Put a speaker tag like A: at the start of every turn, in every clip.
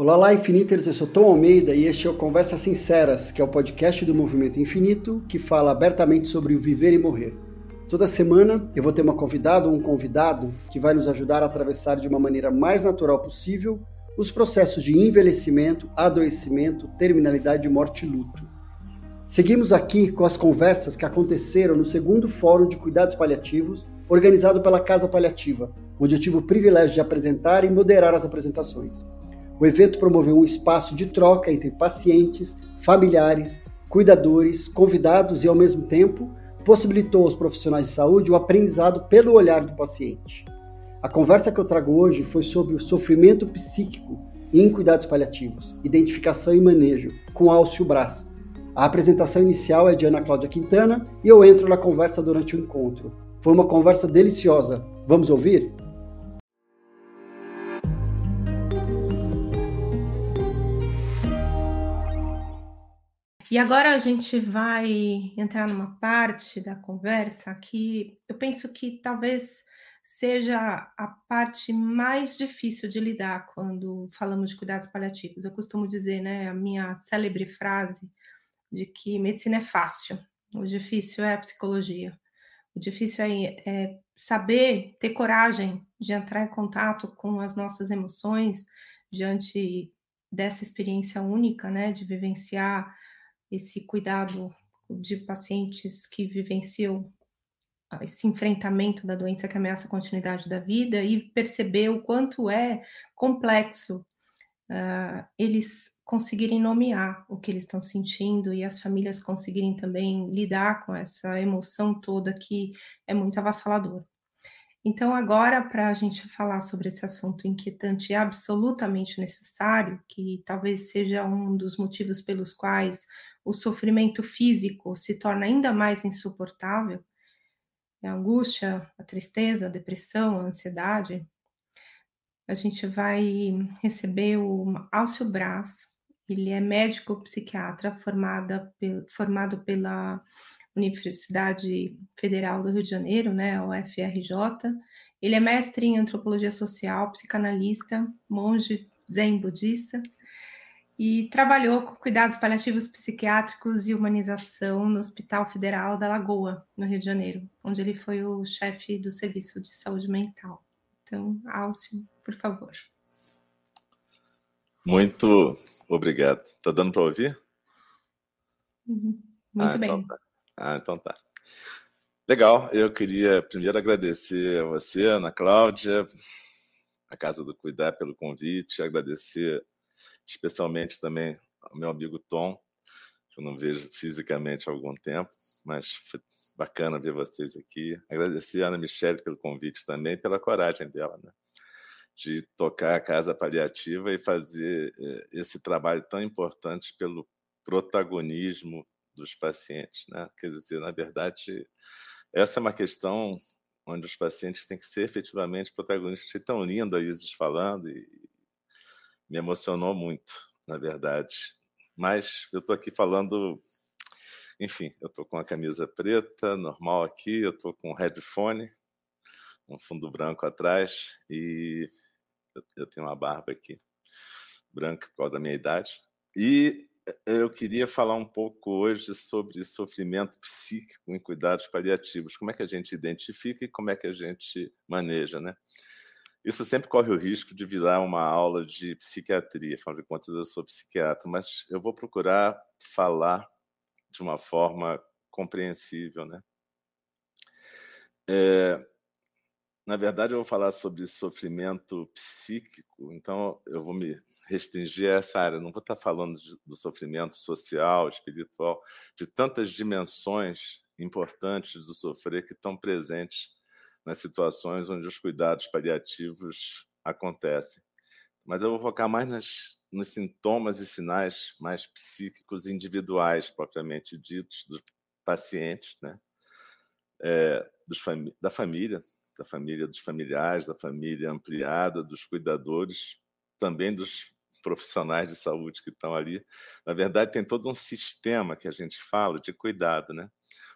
A: Olá, lá, Infiniters, eu sou Tom Almeida e este é o Conversas Sinceras, que é o podcast do Movimento Infinito que fala abertamente sobre o viver e morrer. Toda semana eu vou ter uma convidada ou um convidado que vai nos ajudar a atravessar de uma maneira mais natural possível os processos de envelhecimento, adoecimento, terminalidade, morte e luto. Seguimos aqui com as conversas que aconteceram no segundo Fórum de Cuidados Paliativos, organizado pela Casa Paliativa, onde eu tive o privilégio de apresentar e moderar as apresentações. O evento promoveu um espaço de troca entre pacientes, familiares, cuidadores, convidados e, ao mesmo tempo, possibilitou aos profissionais de saúde o aprendizado pelo olhar do paciente. A conversa que eu trago hoje foi sobre o sofrimento psíquico em cuidados paliativos, identificação e manejo, com Alcio Brás. A apresentação inicial é de Ana Cláudia Quintana e eu entro na conversa durante o encontro. Foi uma conversa deliciosa. Vamos ouvir?
B: E agora a gente vai entrar numa parte da conversa que eu penso que talvez seja a parte mais difícil de lidar quando falamos de cuidados paliativos. Eu costumo dizer, né, a minha célebre frase de que medicina é fácil, o difícil é a psicologia. O difícil é, é saber ter coragem de entrar em contato com as nossas emoções diante dessa experiência única, né, de vivenciar esse cuidado de pacientes que vivenciam esse enfrentamento da doença que ameaça a continuidade da vida e perceber o quanto é complexo uh, eles conseguirem nomear o que eles estão sentindo e as famílias conseguirem também lidar com essa emoção toda que é muito avassaladora. Então, agora, para a gente falar sobre esse assunto inquietante e absolutamente necessário, que talvez seja um dos motivos pelos quais o sofrimento físico se torna ainda mais insuportável, a angústia, a tristeza, a depressão, a ansiedade, a gente vai receber o Alcio Braz, ele é médico psiquiatra formada, formado pela Universidade Federal do Rio de Janeiro, né, UFRJ. Ele é mestre em antropologia social, psicanalista, monge zen budista e trabalhou com cuidados paliativos psiquiátricos e humanização no Hospital Federal da Lagoa, no Rio de Janeiro, onde ele foi o chefe do Serviço de Saúde Mental. Então, Alcio, por favor.
C: Muito obrigado. Está dando para ouvir?
B: Uhum. Muito
C: ah,
B: bem.
C: Então tá. Ah, então tá. Legal. Eu queria primeiro agradecer a você, Ana Cláudia, a Casa do Cuidar, pelo convite, agradecer especialmente também ao meu amigo Tom, que eu não vejo fisicamente há algum tempo, mas foi bacana ver vocês aqui. Agradecer a Ana Michele pelo convite também, pela coragem dela, né? de tocar a casa paliativa e fazer eh, esse trabalho tão importante pelo protagonismo dos pacientes, né? Quer dizer, na verdade, essa é uma questão onde os pacientes têm que ser efetivamente protagonistas. E tão lindo a Isis falando e me emocionou muito, na verdade. Mas eu estou aqui falando, enfim, eu estou com a camisa preta, normal aqui, eu estou com um headphone, um fundo branco atrás e eu tenho uma barba aqui, branca por causa da minha idade. E eu queria falar um pouco hoje sobre sofrimento psíquico em cuidados paliativos. Como é que a gente identifica e como é que a gente maneja, né? Isso sempre corre o risco de virar uma aula de psiquiatria, afinal de contas eu sou psiquiatra, mas eu vou procurar falar de uma forma compreensível, né? É, na verdade, eu vou falar sobre sofrimento psíquico, então eu vou me restringir a essa área. Não vou estar falando de, do sofrimento social, espiritual, de tantas dimensões importantes do sofrer que estão presentes nas situações onde os cuidados paliativos acontecem. Mas eu vou focar mais nas, nos sintomas e sinais mais psíquicos individuais, propriamente ditos, dos pacientes, né? É, fami da família, da família dos familiares, da família ampliada, dos cuidadores, também dos profissionais de saúde que estão ali. Na verdade, tem todo um sistema que a gente fala de cuidado, né?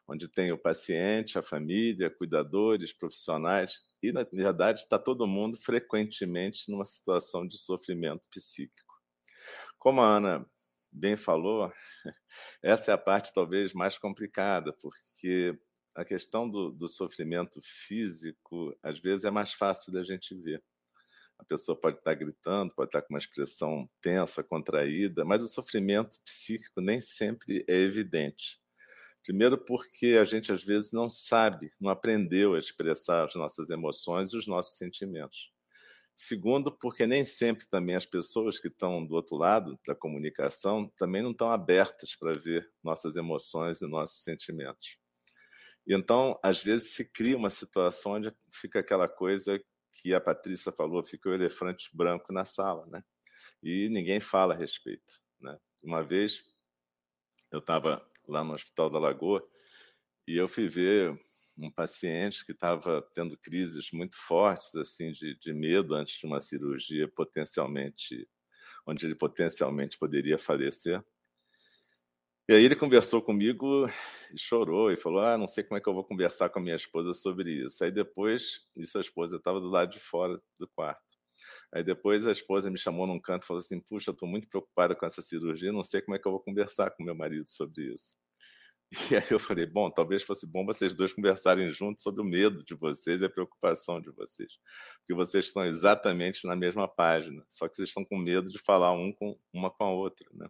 C: Onde tem o paciente, a família, cuidadores, profissionais, e, na verdade, está todo mundo frequentemente numa situação de sofrimento psíquico. Como a Ana bem falou, essa é a parte talvez mais complicada, porque a questão do, do sofrimento físico, às vezes, é mais fácil da gente ver. A pessoa pode estar gritando, pode estar com uma expressão tensa, contraída, mas o sofrimento psíquico nem sempre é evidente. Primeiro, porque a gente às vezes não sabe, não aprendeu a expressar as nossas emoções e os nossos sentimentos. Segundo, porque nem sempre também as pessoas que estão do outro lado da comunicação também não estão abertas para ver nossas emoções e nossos sentimentos. Então, às vezes, se cria uma situação onde fica aquela coisa que a Patrícia falou, fica o elefante branco na sala, né? E ninguém fala a respeito, né? Uma vez eu estava lá no Hospital da Lagoa, e eu fui ver um paciente que estava tendo crises muito fortes assim de, de medo antes de uma cirurgia potencialmente onde ele potencialmente poderia falecer. E aí ele conversou comigo e chorou e falou: "Ah, não sei como é que eu vou conversar com a minha esposa sobre isso". Aí depois, isso a esposa estava do lado de fora do quarto. Aí depois a esposa me chamou num canto e falou assim: Puxa, eu estou muito preocupada com essa cirurgia, não sei como é que eu vou conversar com meu marido sobre isso. E aí eu falei: Bom, talvez fosse bom vocês dois conversarem juntos sobre o medo de vocês e a preocupação de vocês. Porque vocês estão exatamente na mesma página, só que vocês estão com medo de falar um com uma com a outra, né?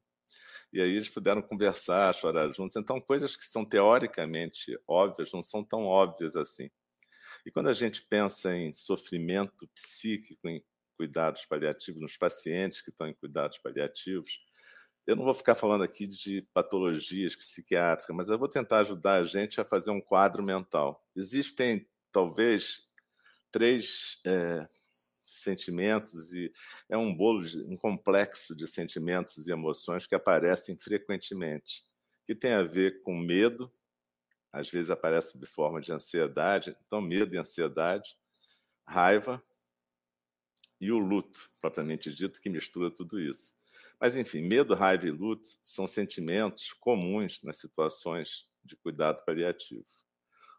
C: E aí eles puderam conversar, chorar juntos. Então, coisas que são teoricamente óbvias não são tão óbvias assim. E quando a gente pensa em sofrimento psíquico, em cuidados paliativos, nos pacientes que estão em cuidados paliativos. Eu não vou ficar falando aqui de patologias psiquiátricas, mas eu vou tentar ajudar a gente a fazer um quadro mental. Existem, talvez, três é, sentimentos e é um bolo, de, um complexo de sentimentos e emoções que aparecem frequentemente, que tem a ver com medo, às vezes aparece sob forma de ansiedade, então medo e ansiedade, raiva, e o luto, propriamente dito, que mistura tudo isso. Mas, enfim, medo, raiva e luto são sentimentos comuns nas situações de cuidado paliativo.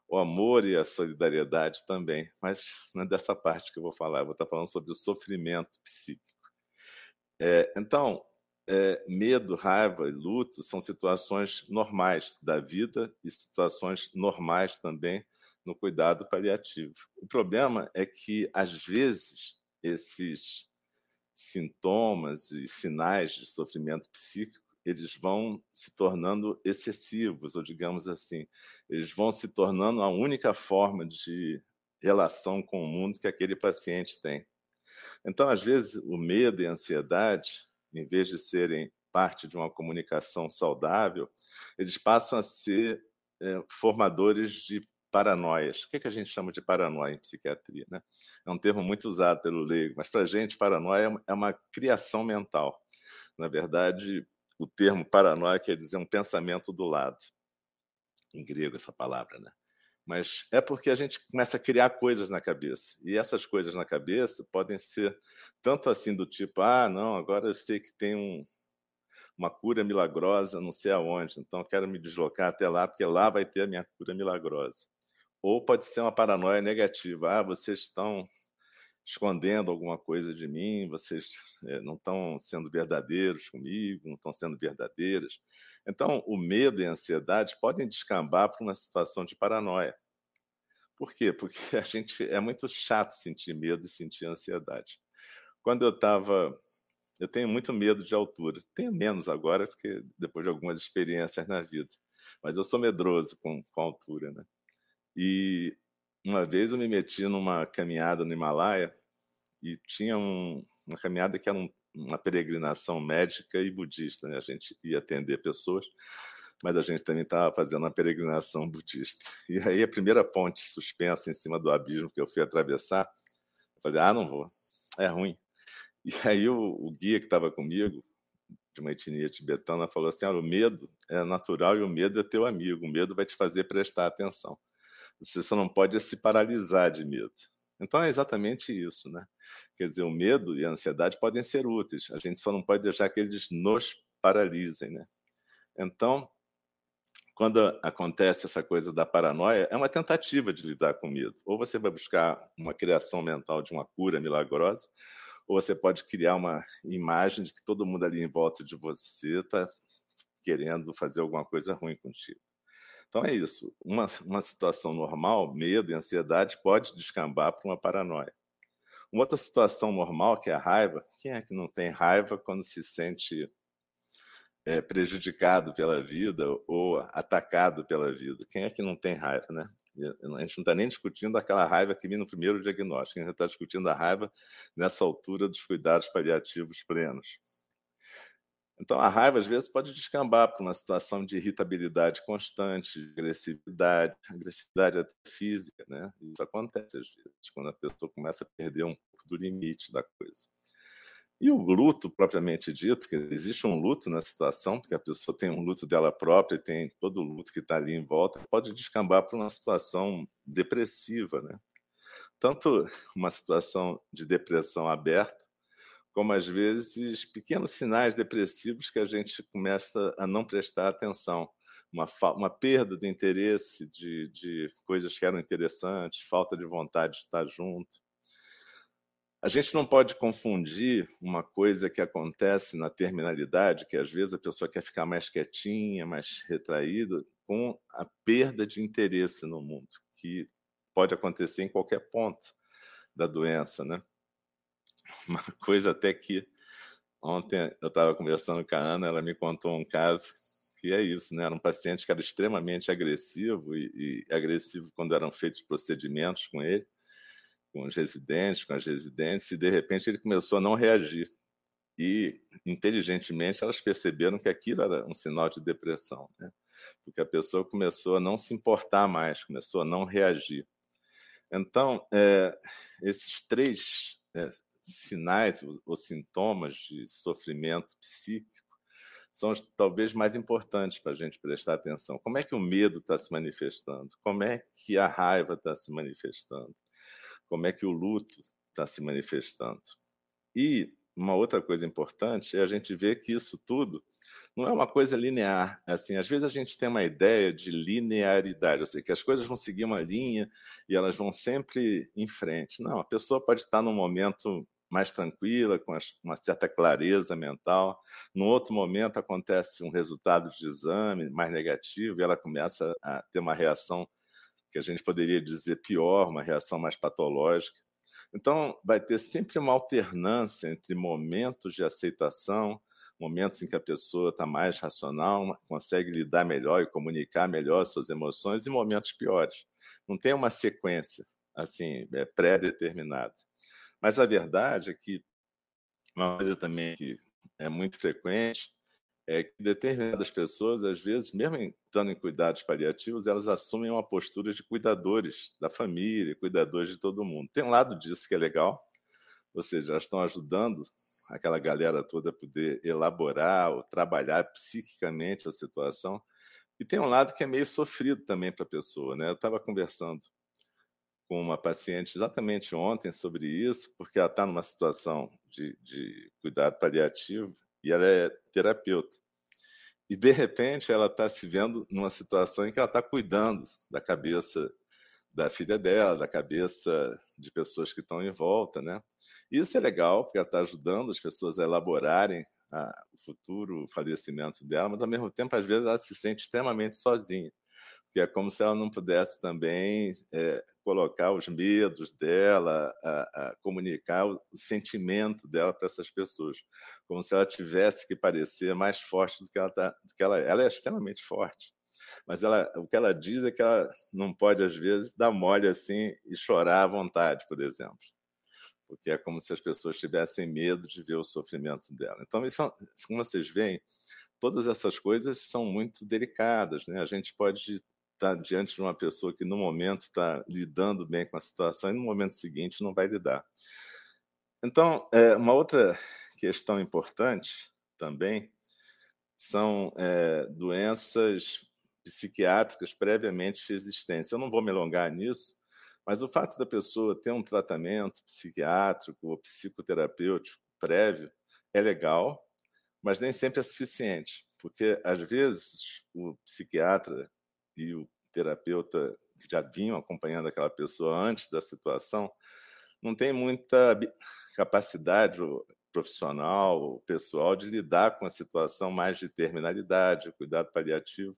C: O amor e a solidariedade também, mas não é dessa parte que eu vou falar, eu vou estar falando sobre o sofrimento psíquico. É, então, é, medo, raiva e luto são situações normais da vida e situações normais também no cuidado paliativo. O problema é que, às vezes, esses sintomas e sinais de sofrimento psíquico eles vão se tornando excessivos, ou digamos assim, eles vão se tornando a única forma de relação com o mundo que aquele paciente tem. Então, às vezes, o medo e a ansiedade, em vez de serem parte de uma comunicação saudável, eles passam a ser é, formadores de paranoias. O que, é que a gente chama de paranoia em psiquiatria? Né? É um termo muito usado pelo leigo, mas para a gente, paranoia é uma criação mental. Na verdade, o termo paranoia quer dizer um pensamento do lado. Em grego, essa palavra, né? Mas é porque a gente começa a criar coisas na cabeça. E essas coisas na cabeça podem ser tanto assim do tipo: ah, não, agora eu sei que tem um, uma cura milagrosa não sei aonde, então eu quero me deslocar até lá, porque lá vai ter a minha cura milagrosa. Ou pode ser uma paranoia negativa. Ah, vocês estão escondendo alguma coisa de mim, vocês é, não estão sendo verdadeiros comigo, não estão sendo verdadeiras. Então, o medo e a ansiedade podem descambar para uma situação de paranoia. Por quê? Porque a gente é muito chato sentir medo e sentir ansiedade. Quando eu estava. Eu tenho muito medo de altura. Tenho menos agora, porque depois de algumas experiências na vida. Mas eu sou medroso com, com altura, né? E uma vez eu me meti numa caminhada no Himalaia e tinha um, uma caminhada que era um, uma peregrinação médica e budista. Né? A gente ia atender pessoas, mas a gente também estava fazendo uma peregrinação budista. E aí a primeira ponte suspensa em cima do abismo que eu fui atravessar, eu falei, ah, não vou, é ruim. E aí o, o guia que estava comigo, de uma etnia tibetana, falou assim, ah, o medo é natural e o medo é teu amigo, o medo vai te fazer prestar atenção. Você só não pode se paralisar de medo. Então é exatamente isso, né? Quer dizer, o medo e a ansiedade podem ser úteis, a gente só não pode deixar que eles nos paralisem, né? Então, quando acontece essa coisa da paranoia, é uma tentativa de lidar com medo. Ou você vai buscar uma criação mental de uma cura milagrosa, ou você pode criar uma imagem de que todo mundo ali em volta de você está querendo fazer alguma coisa ruim contigo. Então é isso. Uma, uma situação normal, medo e ansiedade, pode descambar para uma paranoia. Uma outra situação normal, que é a raiva, quem é que não tem raiva quando se sente é, prejudicado pela vida ou atacado pela vida? Quem é que não tem raiva, né? A gente não está nem discutindo aquela raiva que vem no primeiro diagnóstico, a gente está discutindo a raiva nessa altura dos cuidados paliativos plenos. Então, a raiva, às vezes, pode descambar para uma situação de irritabilidade constante, de agressividade, agressividade até física. Né? Isso acontece, às vezes, quando a pessoa começa a perder um pouco do limite da coisa. E o luto, propriamente dito, que existe um luto na situação, porque a pessoa tem um luto dela própria, tem todo o luto que está ali em volta, pode descambar para uma situação depressiva. Né? Tanto uma situação de depressão aberta, como às vezes pequenos sinais depressivos que a gente começa a não prestar atenção. Uma, uma perda do interesse de, de coisas que eram interessantes, falta de vontade de estar junto. A gente não pode confundir uma coisa que acontece na terminalidade, que às vezes a pessoa quer ficar mais quietinha, mais retraída, com a perda de interesse no mundo, que pode acontecer em qualquer ponto da doença, né? uma coisa até que ontem eu estava conversando com a Ana, ela me contou um caso que é isso, né? Era um paciente que era extremamente agressivo e, e agressivo quando eram feitos procedimentos com ele, com os residentes, com as residentes, e de repente ele começou a não reagir. E inteligentemente elas perceberam que aquilo era um sinal de depressão, né? Porque a pessoa começou a não se importar mais, começou a não reagir. Então, é, esses três é, sinais ou sintomas de sofrimento psíquico são os, talvez mais importantes para a gente prestar atenção. Como é que o medo está se manifestando? Como é que a raiva está se manifestando? Como é que o luto está se manifestando? E uma outra coisa importante é a gente ver que isso tudo não é uma coisa linear. Assim, às vezes a gente tem uma ideia de linearidade, ou seja, que as coisas vão seguir uma linha e elas vão sempre em frente. Não, a pessoa pode estar num momento mais tranquila, com uma certa clareza mental. No outro momento acontece um resultado de exame mais negativo e ela começa a ter uma reação que a gente poderia dizer pior, uma reação mais patológica. Então, vai ter sempre uma alternância entre momentos de aceitação, momentos em que a pessoa está mais racional, consegue lidar melhor e comunicar melhor suas emoções, e momentos piores. Não tem uma sequência assim é pré-determinada. Mas a verdade é que uma coisa também que é muito frequente é que determinadas pessoas, às vezes, mesmo estando em cuidados paliativos, elas assumem uma postura de cuidadores da família, cuidadores de todo mundo. Tem um lado disso que é legal, ou seja, elas estão ajudando aquela galera toda a poder elaborar ou trabalhar psiquicamente a situação. E tem um lado que é meio sofrido também para a pessoa. Né? Eu estava conversando com uma paciente exatamente ontem sobre isso, porque ela está numa situação de, de cuidado paliativo e ela é terapeuta. E, de repente, ela está se vendo numa situação em que ela está cuidando da cabeça da filha dela, da cabeça de pessoas que estão em volta, né? Isso é legal, porque ela está ajudando as pessoas a elaborarem a, o futuro falecimento dela, mas, ao mesmo tempo, às vezes, ela se sente extremamente sozinha que é como se ela não pudesse também é, colocar os medos dela, a, a comunicar o, sentimento dela para essas pessoas, como se ela tivesse que parecer mais forte do que ela tá, do que ela, ela é extremamente forte, mas ela, o que ela diz é que ela não pode às vezes dar mole assim e chorar à vontade, por exemplo, porque é como se as pessoas tivessem medo de ver o sofrimento dela. Então, isso, como vocês veem, todas essas coisas são muito delicadas, né? A gente pode está diante de uma pessoa que no momento está lidando bem com a situação e no momento seguinte não vai lidar. Então, é, uma outra questão importante também são é, doenças psiquiátricas previamente existentes. Eu não vou me alongar nisso, mas o fato da pessoa ter um tratamento psiquiátrico ou psicoterapêutico prévio é legal, mas nem sempre é suficiente, porque às vezes o psiquiatra e o terapeuta que já vinham acompanhando aquela pessoa antes da situação, não tem muita capacidade profissional, pessoal, de lidar com a situação mais de terminalidade, cuidado paliativo.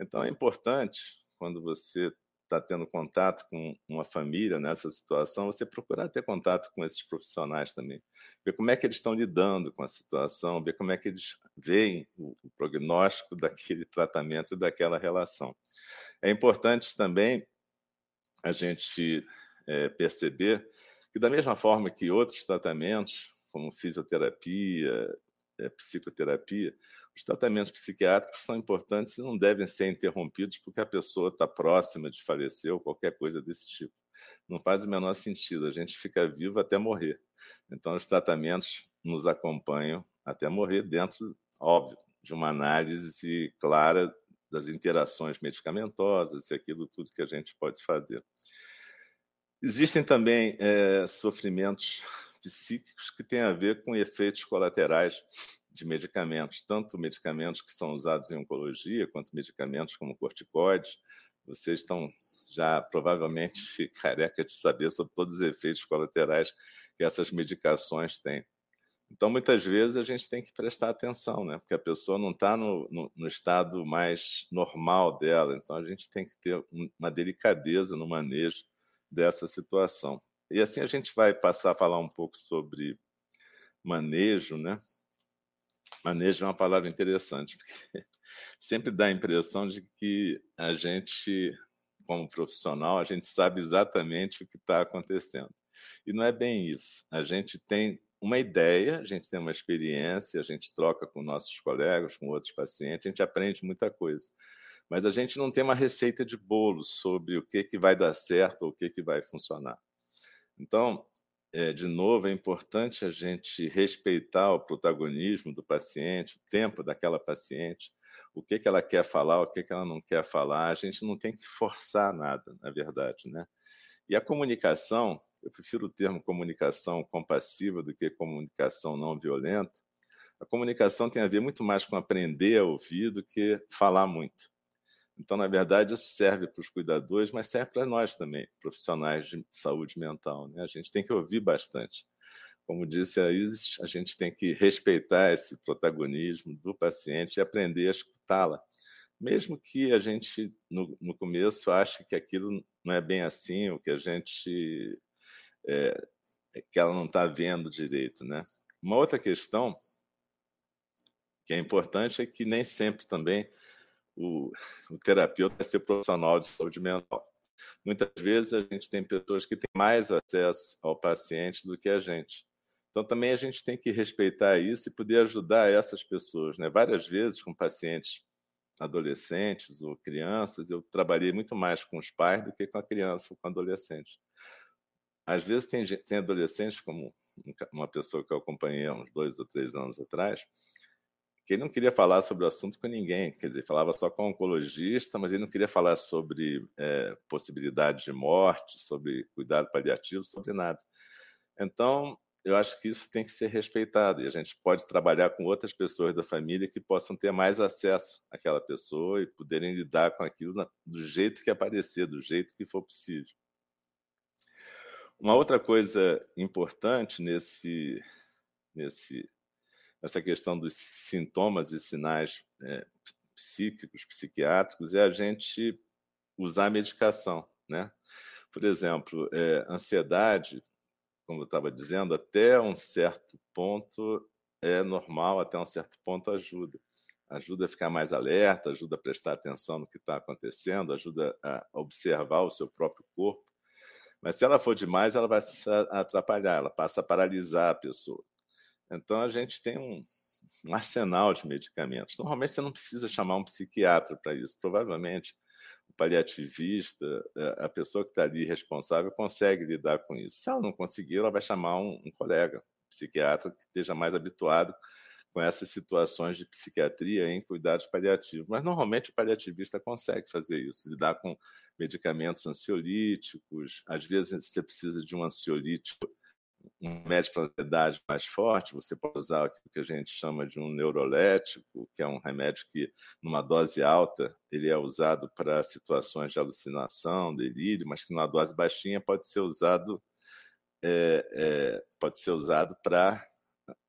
C: Então, é importante, quando você está tendo contato com uma família nessa situação, você procurar ter contato com esses profissionais também, ver como é que eles estão lidando com a situação, ver como é que eles veem o, o prognóstico daquele tratamento e daquela relação. É importante também a gente é, perceber que, da mesma forma que outros tratamentos, como fisioterapia, é, psicoterapia, os tratamentos psiquiátricos são importantes e não devem ser interrompidos porque a pessoa está próxima de falecer ou qualquer coisa desse tipo. Não faz o menor sentido, a gente fica vivo até morrer. Então, os tratamentos nos acompanham até morrer, dentro, óbvio, de uma análise clara das interações medicamentosas e aquilo tudo que a gente pode fazer. Existem também é, sofrimentos psíquicos que têm a ver com efeitos colaterais de medicamentos, tanto medicamentos que são usados em oncologia, quanto medicamentos como corticoides. Vocês estão já provavelmente careca de saber sobre todos os efeitos colaterais que essas medicações têm. Então, muitas vezes, a gente tem que prestar atenção, né? porque a pessoa não está no, no, no, estado mais normal dela. Então, a gente tem que ter uma delicadeza no manejo dessa situação. E assim a gente vai passar a falar um pouco sobre manejo, né? Manejo é uma palavra interessante, porque sempre dá a impressão de que a gente, como profissional, a gente sabe exatamente o que está acontecendo. E não é bem isso. A gente tem uma ideia, a gente tem uma experiência, a gente troca com nossos colegas, com outros pacientes, a gente aprende muita coisa. Mas a gente não tem uma receita de bolo sobre o que, que vai dar certo ou o que, que vai funcionar. Então, é, de novo, é importante a gente respeitar o protagonismo do paciente, o tempo daquela paciente, o que, que ela quer falar, o que, que ela não quer falar. A gente não tem que forçar nada, na verdade. Né? E a comunicação, eu prefiro o termo comunicação compassiva do que comunicação não violenta. A comunicação tem a ver muito mais com aprender a ouvir do que falar muito. Então, na verdade, isso serve para os cuidadores, mas serve para nós também, profissionais de saúde mental. Né? A gente tem que ouvir bastante. Como disse a Isis, a gente tem que respeitar esse protagonismo do paciente e aprender a escutá-la. Mesmo que a gente, no, no, começo, ache que aquilo não é bem assim, ou que a gente. É, que ela não está vendo direito. Né? Uma outra questão que é importante é que nem sempre também o, o terapeuta é ser profissional de saúde mental. Muitas vezes a gente tem pessoas que têm mais acesso ao paciente do que a gente. Então também a gente tem que respeitar isso e poder ajudar essas pessoas. Né? Várias vezes com pacientes adolescentes ou crianças, eu trabalhei muito mais com os pais do que com a criança ou com o adolescente. Às vezes tem, tem adolescentes, como uma pessoa que eu acompanhei há uns dois ou três anos atrás, que ele não queria falar sobre o assunto com ninguém, quer dizer, falava só com o oncologista, mas ele não queria falar sobre é, possibilidade de morte, sobre cuidado paliativo, sobre nada. Então, eu acho que isso tem que ser respeitado e a gente pode trabalhar com outras pessoas da família que possam ter mais acesso àquela pessoa e poderem lidar com aquilo do jeito que aparecer, do jeito que for possível. Uma outra coisa importante nesse, nesse essa questão dos sintomas e sinais é, psíquicos, psiquiátricos, é a gente usar a medicação, né? Por exemplo, é, ansiedade, como eu estava dizendo, até um certo ponto é normal, até um certo ponto ajuda. Ajuda a ficar mais alerta, ajuda a prestar atenção no que está acontecendo, ajuda a observar o seu próprio corpo. Mas se ela for demais, ela vai atrapalhar, ela passa a paralisar a pessoa. Então, a gente tem um, um arsenal de medicamentos. Normalmente, você não precisa chamar um psiquiatra para isso. Provavelmente, o paliativista, é, a pessoa que está ali responsável, consegue lidar com isso. Se ela não conseguir, ela vai chamar um, um colega, um psiquiatra, que esteja mais habituado com essas situações de psiquiatria em cuidados paliativos. Mas normalmente o paliativista consegue fazer isso, lidar com medicamentos ansiolíticos. Às vezes você precisa de um ansiolítico um médico para ansiedade mais forte, você pode usar o que a gente chama de um neurolético, que é um remédio que, numa dose alta, ele é usado para situações de alucinação, delírio, mas que numa dose baixinha pode ser usado é, é, pode ser usado para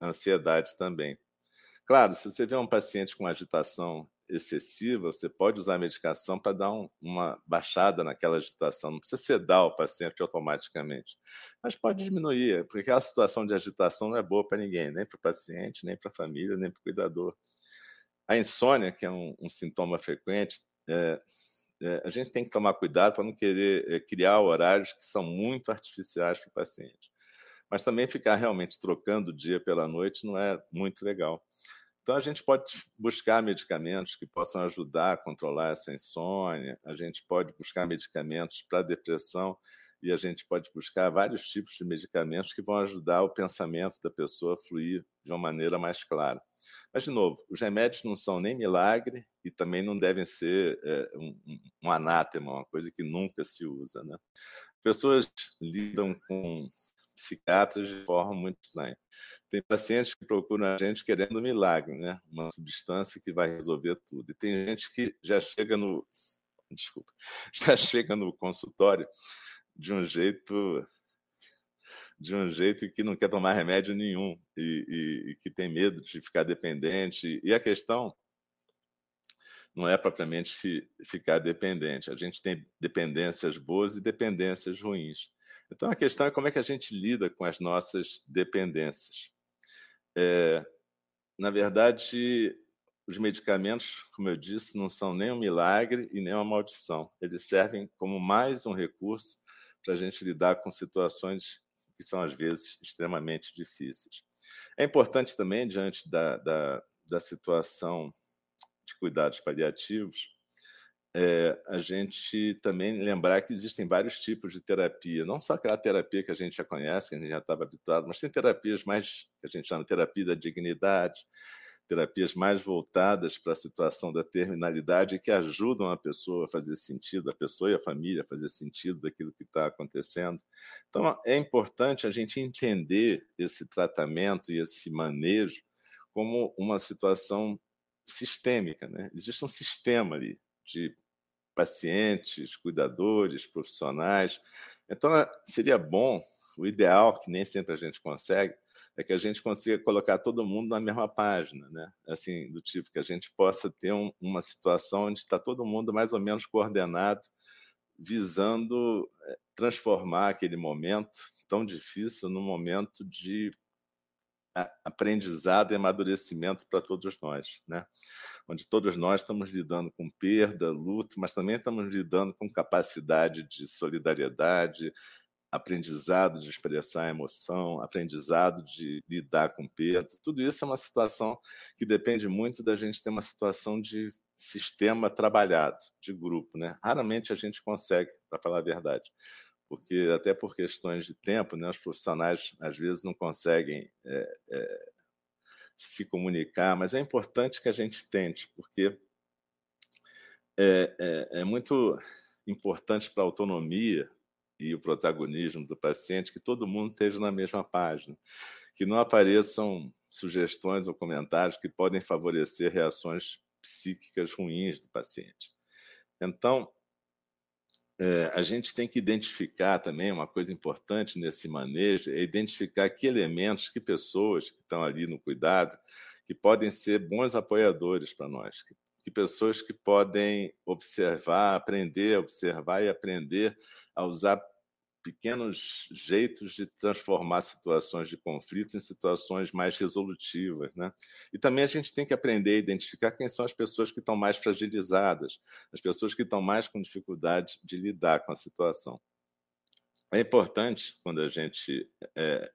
C: ansiedade também. Claro, se você vê um paciente com agitação excessiva, você pode usar a medicação para dar um, uma baixada naquela agitação. Não precisa sedar o paciente automaticamente, mas pode diminuir, porque aquela situação de agitação não é boa para ninguém, nem para o paciente, nem para a família, nem para o cuidador. A insônia, que é um, um sintoma frequente, é, é, a gente tem que tomar cuidado para não querer é, criar horários que são muito artificiais para o paciente. Mas também ficar realmente trocando o dia pela noite não é muito legal. Então, a gente pode buscar medicamentos que possam ajudar a controlar essa insônia, a gente pode buscar medicamentos para depressão e a gente pode buscar vários tipos de medicamentos que vão ajudar o pensamento da pessoa a fluir de uma maneira mais clara. Mas, de novo, os remédios não são nem milagre e também não devem ser é, um, um anátema, uma coisa que nunca se usa. Né? Pessoas lidam com psiquiatras de forma muito estranha. Tem pacientes que procuram a gente querendo um milagre, né? uma substância que vai resolver tudo. E tem gente que já chega no. Desculpa, já chega no consultório de um jeito de um jeito que não quer tomar remédio nenhum e, e, e, que tem medo de ficar dependente. E a questão não é propriamente ficar dependente. A gente tem dependências boas e dependências ruins. Então a questão é como é que a gente lida com as nossas dependências. É, na verdade, os medicamentos, como eu disse, não são nem um milagre e nem uma maldição. Eles servem como mais um recurso para a gente lidar com situações que são, às vezes, extremamente difíceis. É importante também, diante da, da, da situação de cuidados paliativos, é, a gente também lembrar que existem vários tipos de terapia, não só aquela terapia que a gente já conhece, que a gente já estava habituado, mas tem terapias mais que a gente chama de terapia da dignidade, terapias mais voltadas para a situação da terminalidade que ajudam a pessoa a fazer sentido, a pessoa e a família a fazer sentido daquilo que está acontecendo. Então, é importante a gente entender esse tratamento e esse manejo como uma situação sistêmica. Né? Existe um sistema ali de pacientes, cuidadores, profissionais. Então, seria bom, o ideal, que nem sempre a gente consegue, é que a gente consiga colocar todo mundo na mesma página, né? Assim, do tipo que a gente possa ter um, uma situação onde está todo mundo mais ou menos coordenado, visando eh, transformar aquele momento tão difícil num momento de aprendizado e amadurecimento para todos nós, né? Onde todos nós estamos lidando com perda, luto, mas também estamos lidando com capacidade de solidariedade, aprendizado de expressar emoção, aprendizado de lidar com perda. Tudo isso é uma situação que depende muito da gente ter uma situação de sistema trabalhado, de grupo. Né? Raramente a gente consegue, para falar a verdade, porque até por questões de tempo, né, os profissionais às vezes não conseguem é, é, se comunicar, mas é importante que a gente tente, porque é, é, é muito importante para a autonomia e o protagonismo do paciente, que todo mundo esteja na mesma página, que não apareçam sugestões ou comentários que podem favorecer reações psíquicas ruins do paciente. Então, é, a gente tem que identificar também uma coisa importante nesse manejo, é identificar que elementos, que pessoas que estão ali no cuidado, que podem ser bons apoiadores para nós, que que pessoas que podem observar, aprender, observar e aprender a usar pequenos jeitos de transformar situações de conflito em situações mais resolutivas. Né? E também a gente tem que aprender a identificar quem são as pessoas que estão mais fragilizadas, as pessoas que estão mais com dificuldade de lidar com a situação. É importante, quando a gente é,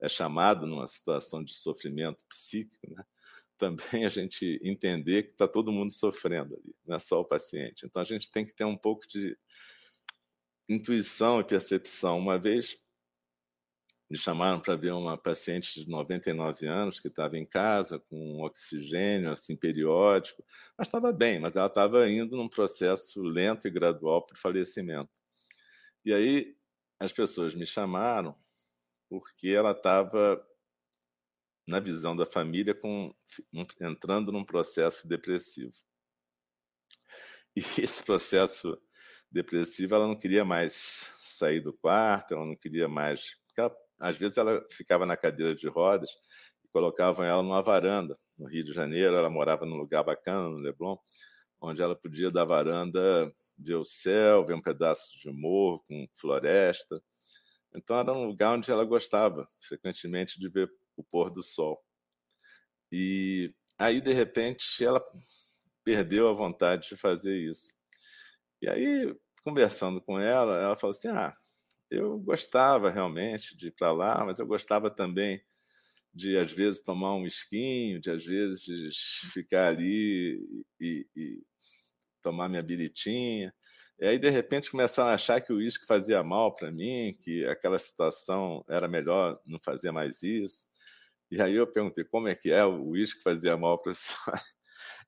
C: é chamado numa situação de sofrimento psíquico, né? também a gente entender que está todo mundo sofrendo ali, não é só o paciente. Então a gente tem que ter um pouco de intuição e percepção. Uma vez me chamaram para ver uma paciente de 99 anos que estava em casa com oxigênio assim periódico, mas estava bem, mas ela estava indo num processo lento e gradual para o falecimento. E aí as pessoas me chamaram porque ela estava na visão da família com entrando num processo depressivo. E esse processo depressiva, ela não queria mais sair do quarto, ela não queria mais ela, às vezes ela ficava na cadeira de rodas e colocavam ela numa varanda. No Rio de Janeiro, ela morava num lugar bacana, no Leblon, onde ela podia da varanda ver o céu, ver um pedaço de morro com floresta. Então era um lugar onde ela gostava frequentemente de ver o pôr do sol. E aí de repente ela perdeu a vontade de fazer isso. E aí conversando com ela, ela falou assim: "Ah, eu gostava realmente de ir para lá, mas eu gostava também de às vezes tomar um esquinho, de às vezes ficar ali e, e tomar minha biritinha. E aí, de repente, começaram a achar que o uísque fazia mal para mim, que aquela situação era melhor não fazer mais isso. E aí eu perguntei como é que é o uísque fazia mal para a senhora.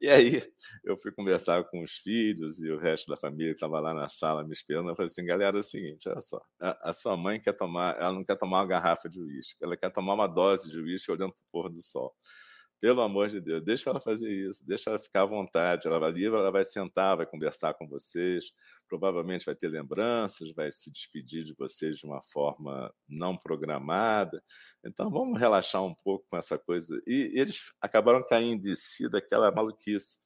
C: E aí eu fui conversar com os filhos e o resto da família que estava lá na sala me esperando. Eu falei assim, galera, é o seguinte, olha só, a, a sua mãe quer tomar, ela não quer tomar uma garrafa de uísque, ela quer tomar uma dose de uísque olhando para o pôr do sol. Pelo amor de Deus, deixa ela fazer isso, deixa ela ficar à vontade. Ela vai livre, ela vai sentar, vai conversar com vocês, provavelmente vai ter lembranças, vai se despedir de vocês de uma forma não programada. Então vamos relaxar um pouco com essa coisa. E eles acabaram caindo de si daquela maluquice.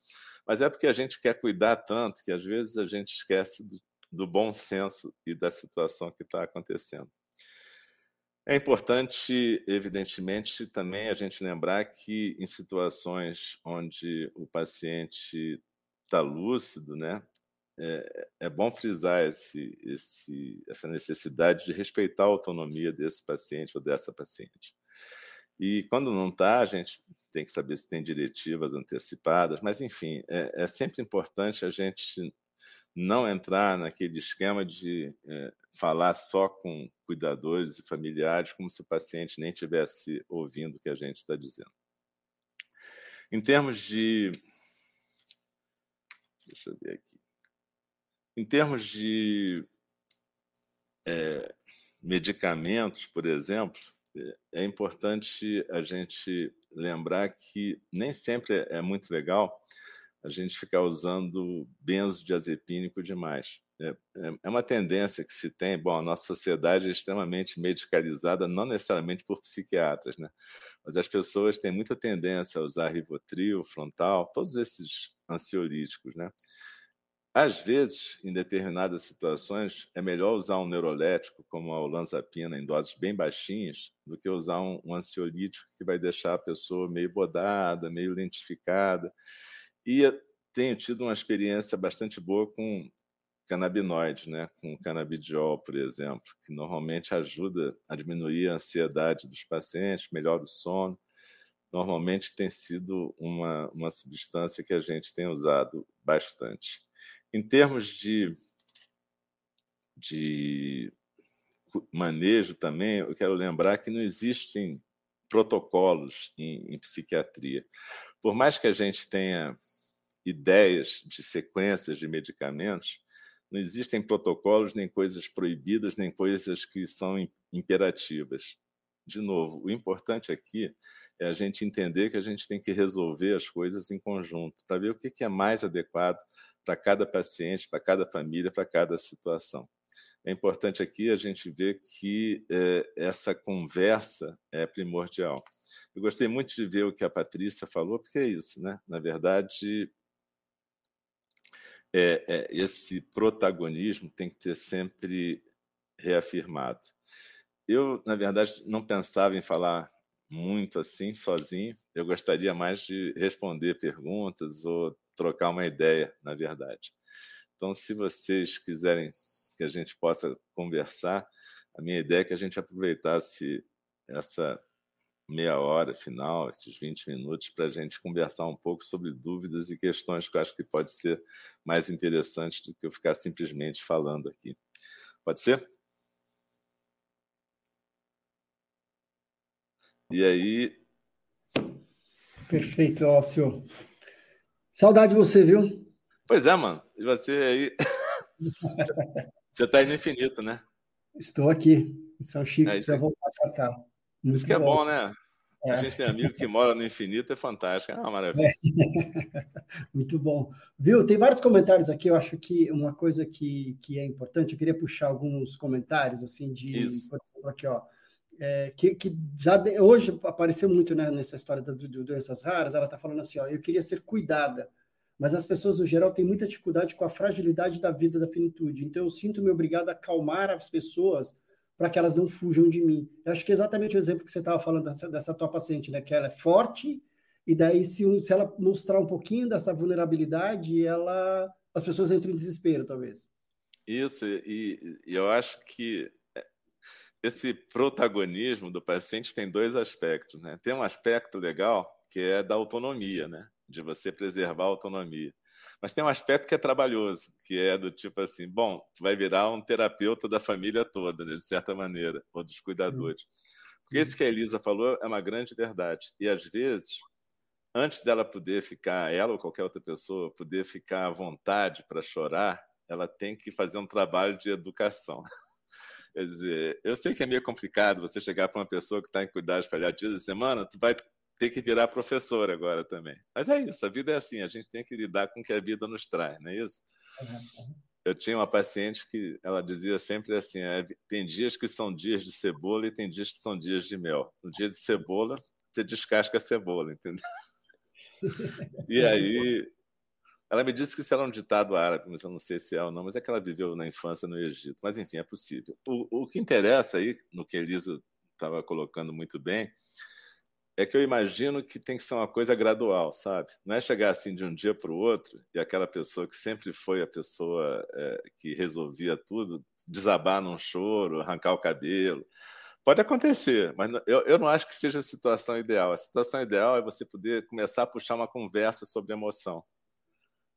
C: Mas é porque a gente quer cuidar tanto que às vezes a gente esquece do, do bom senso e da situação que está acontecendo. É importante, evidentemente, também a gente lembrar que em situações onde o paciente está lúcido, né, é, é, bom frisar esse, esse, essa necessidade de respeitar a autonomia desse paciente ou dessa paciente. E quando não está, a gente tem que saber se tem diretivas antecipadas, mas, enfim, é, é sempre importante a gente não entrar naquele esquema de é, falar só com cuidadores e familiares, como se o paciente nem tivesse ouvindo o que a gente está dizendo. Em termos de. Deixa eu ver aqui. Em termos de é, medicamentos, por exemplo, é importante a gente lembrar que nem sempre é muito legal a gente ficar usando benzodiazepínico demais. É, é, é uma tendência que se tem. Bom, a nossa sociedade é extremamente medicalizada, não necessariamente por psiquiatras, né? Mas as pessoas têm muita tendência a usar Rivotril, Frontal, todos esses ansiolíticos, né? Às vezes, em determinadas situações, é melhor usar um neurolético, como a olanzapina, em doses bem baixinhas, do que usar um, um ansiolítico que vai deixar a pessoa meio bodada, meio lentificada. E tenho tido uma experiência bastante boa com canabinoide, né, com canabidiol, por exemplo, que normalmente ajuda a diminuir a ansiedade dos pacientes, melhora o sono. Normalmente tem sido uma, uma substância que a gente tem usado bastante. Em termos de, de manejo também, eu quero lembrar que não existem protocolos em, em psiquiatria. Por mais que a gente tenha ideias de sequências de medicamentos, não existem protocolos, nem coisas proibidas, nem coisas que são imperativas. De novo, o importante aqui é a gente entender que a gente tem que resolver as coisas em conjunto, para ver o que é mais adequado para cada paciente, para cada família, para cada situação. É importante aqui a gente ver que é, essa conversa é primordial. Eu gostei muito de ver o que a Patrícia falou, porque é isso, né? Na verdade, é, é, esse protagonismo tem que ter sempre reafirmado. Eu, na verdade, não pensava em falar muito assim, sozinho. Eu gostaria mais de responder perguntas ou trocar uma ideia, na verdade. Então, se vocês quiserem que a gente possa conversar, a minha ideia é que a gente aproveitasse essa meia hora final, esses 20 minutos, para a gente conversar um pouco sobre dúvidas e questões que eu acho que pode ser mais interessante do que eu ficar simplesmente falando aqui. Pode ser? E aí.
A: Perfeito, Ócio. Saudade de você, viu?
C: Pois é, mano. E você aí. você está aí no infinito, né?
A: Estou aqui, em São Chico, é, precisa voltar para cá.
C: Isso que é bom, né? É. A gente tem amigo que mora no infinito, é fantástico, é uma maravilha. É.
A: Muito bom. Viu? Tem vários comentários aqui, eu acho que uma coisa que, que é importante, eu queria puxar alguns comentários, assim, de, Isso. por exemplo, aqui, ó, é, que, que, já de, hoje apareceu muito né, nessa história de, doenças raras, ela está falando assim, ó, eu queria ser cuidada, mas as pessoas, no geral, têm muita dificuldade com a fragilidade da vida da finitude. Então, eu sinto-me obrigado a acalmar as pessoas para que elas não fujam de mim. Eu acho que é exatamente o exemplo que você estava falando dessa, dessa tua paciente, né? Que ela é forte, e daí, se, se ela mostrar um pouquinho dessa vulnerabilidade, ela as pessoas entram em desespero, talvez.
C: Isso, e, e eu acho que esse protagonismo do paciente tem dois aspectos, né? Tem um aspecto legal que é da autonomia, né? De você preservar a autonomia. Mas tem um aspecto que é trabalhoso, que é do tipo assim, bom, tu vai virar um terapeuta da família toda, né, de certa maneira, ou dos cuidadores. Porque isso que a Elisa falou é uma grande verdade. E às vezes, antes dela poder ficar, ela ou qualquer outra pessoa, poder ficar à vontade para chorar, ela tem que fazer um trabalho de educação. Quer dizer, eu sei que é meio complicado você chegar para uma pessoa que está em cuidados paliativos e semana, tu vai ter que virar professor agora também. Mas é isso, a vida é assim, a gente tem que lidar com o que a vida nos traz, não é isso? Uhum. Eu tinha uma paciente que ela dizia sempre assim: é, tem dias que são dias de cebola e tem dias que são dias de mel. No dia de cebola, você descasca a cebola, entendeu? e aí, ela me disse que isso era um ditado árabe, mas eu não sei se é ou não, mas é que ela viveu na infância no Egito. Mas, enfim, é possível. O, o que interessa aí, no que Elisa estava colocando muito bem, é que eu imagino que tem que ser uma coisa gradual, sabe? Não é chegar assim de um dia para o outro e aquela pessoa que sempre foi a pessoa é, que resolvia tudo desabar num choro, arrancar o cabelo. Pode acontecer, mas eu, eu não acho que seja a situação ideal. A situação ideal é você poder começar a puxar uma conversa sobre emoção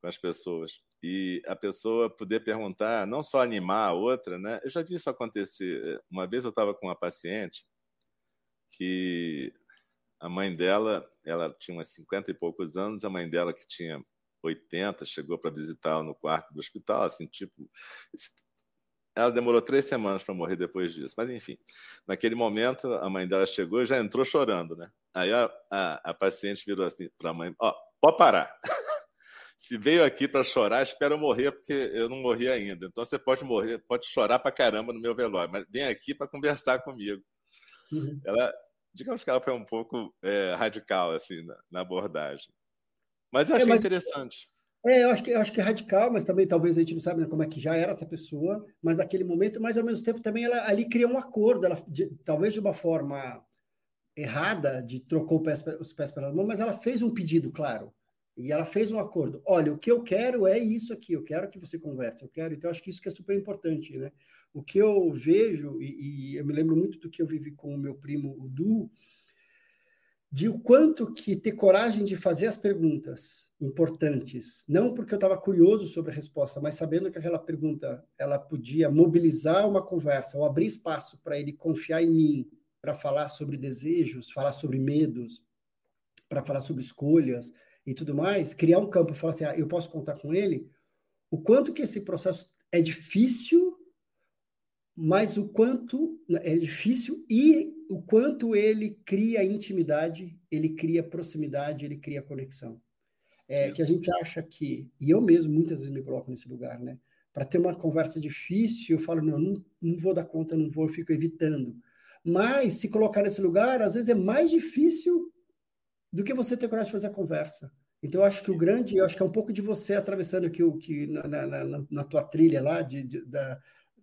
C: com as pessoas. E a pessoa poder perguntar, não só animar a outra, né? Eu já vi isso acontecer. Uma vez eu estava com uma paciente que a mãe dela, ela tinha uns 50 e poucos anos, a mãe dela, que tinha 80, chegou para visitá-la no quarto do hospital, assim, tipo. Ela demorou três semanas para morrer depois disso. Mas, enfim, naquele momento, a mãe dela chegou e já entrou chorando, né? Aí a, a, a paciente virou assim para a mãe: Ó, oh, pode parar. Se veio aqui para chorar, espera eu morrer, porque eu não morri ainda. Então você pode morrer, pode chorar para caramba no meu velório, mas vem aqui para conversar comigo. Uhum. Ela, digamos que ela foi um pouco é, radical assim na, na, abordagem. Mas eu é, achei é, mas, interessante.
A: É, eu acho, que, eu acho que é radical, mas também talvez a gente não sabe né, como é que já era essa pessoa, mas naquele momento, mas ao mesmo tempo também ela ali criou um acordo, ela, de, talvez de uma forma errada, de trocou pés, os pés pela mão, mas ela fez um pedido, claro. E ela fez um acordo. Olha, o que eu quero é isso aqui, eu quero que você converse, eu quero. Então, acho que isso que é super importante, né? O que eu vejo, e, e eu me lembro muito do que eu vivi com o meu primo, o Du, de o quanto que ter coragem de fazer as perguntas importantes, não porque eu estava curioso sobre a resposta, mas sabendo que aquela pergunta ela podia mobilizar uma conversa ou abrir espaço para ele confiar em mim, para falar sobre desejos, falar sobre medos, para falar sobre escolhas, e tudo mais, criar um campo e falar assim, ah, eu posso contar com ele, o quanto que esse processo é difícil, mas o quanto é difícil e o quanto ele cria intimidade, ele cria proximidade, ele cria conexão. É, que a gente acha que, e eu mesmo muitas vezes me coloco nesse lugar, né? Para ter uma conversa difícil, eu falo, não, não, não vou dar conta, não vou, eu fico evitando. Mas se colocar nesse lugar, às vezes é mais difícil do que você ter coragem de fazer a conversa. Então, eu acho que o grande, eu acho que é um pouco de você atravessando aqui o que na, na, na, na, tua trilha lá, de, de, da,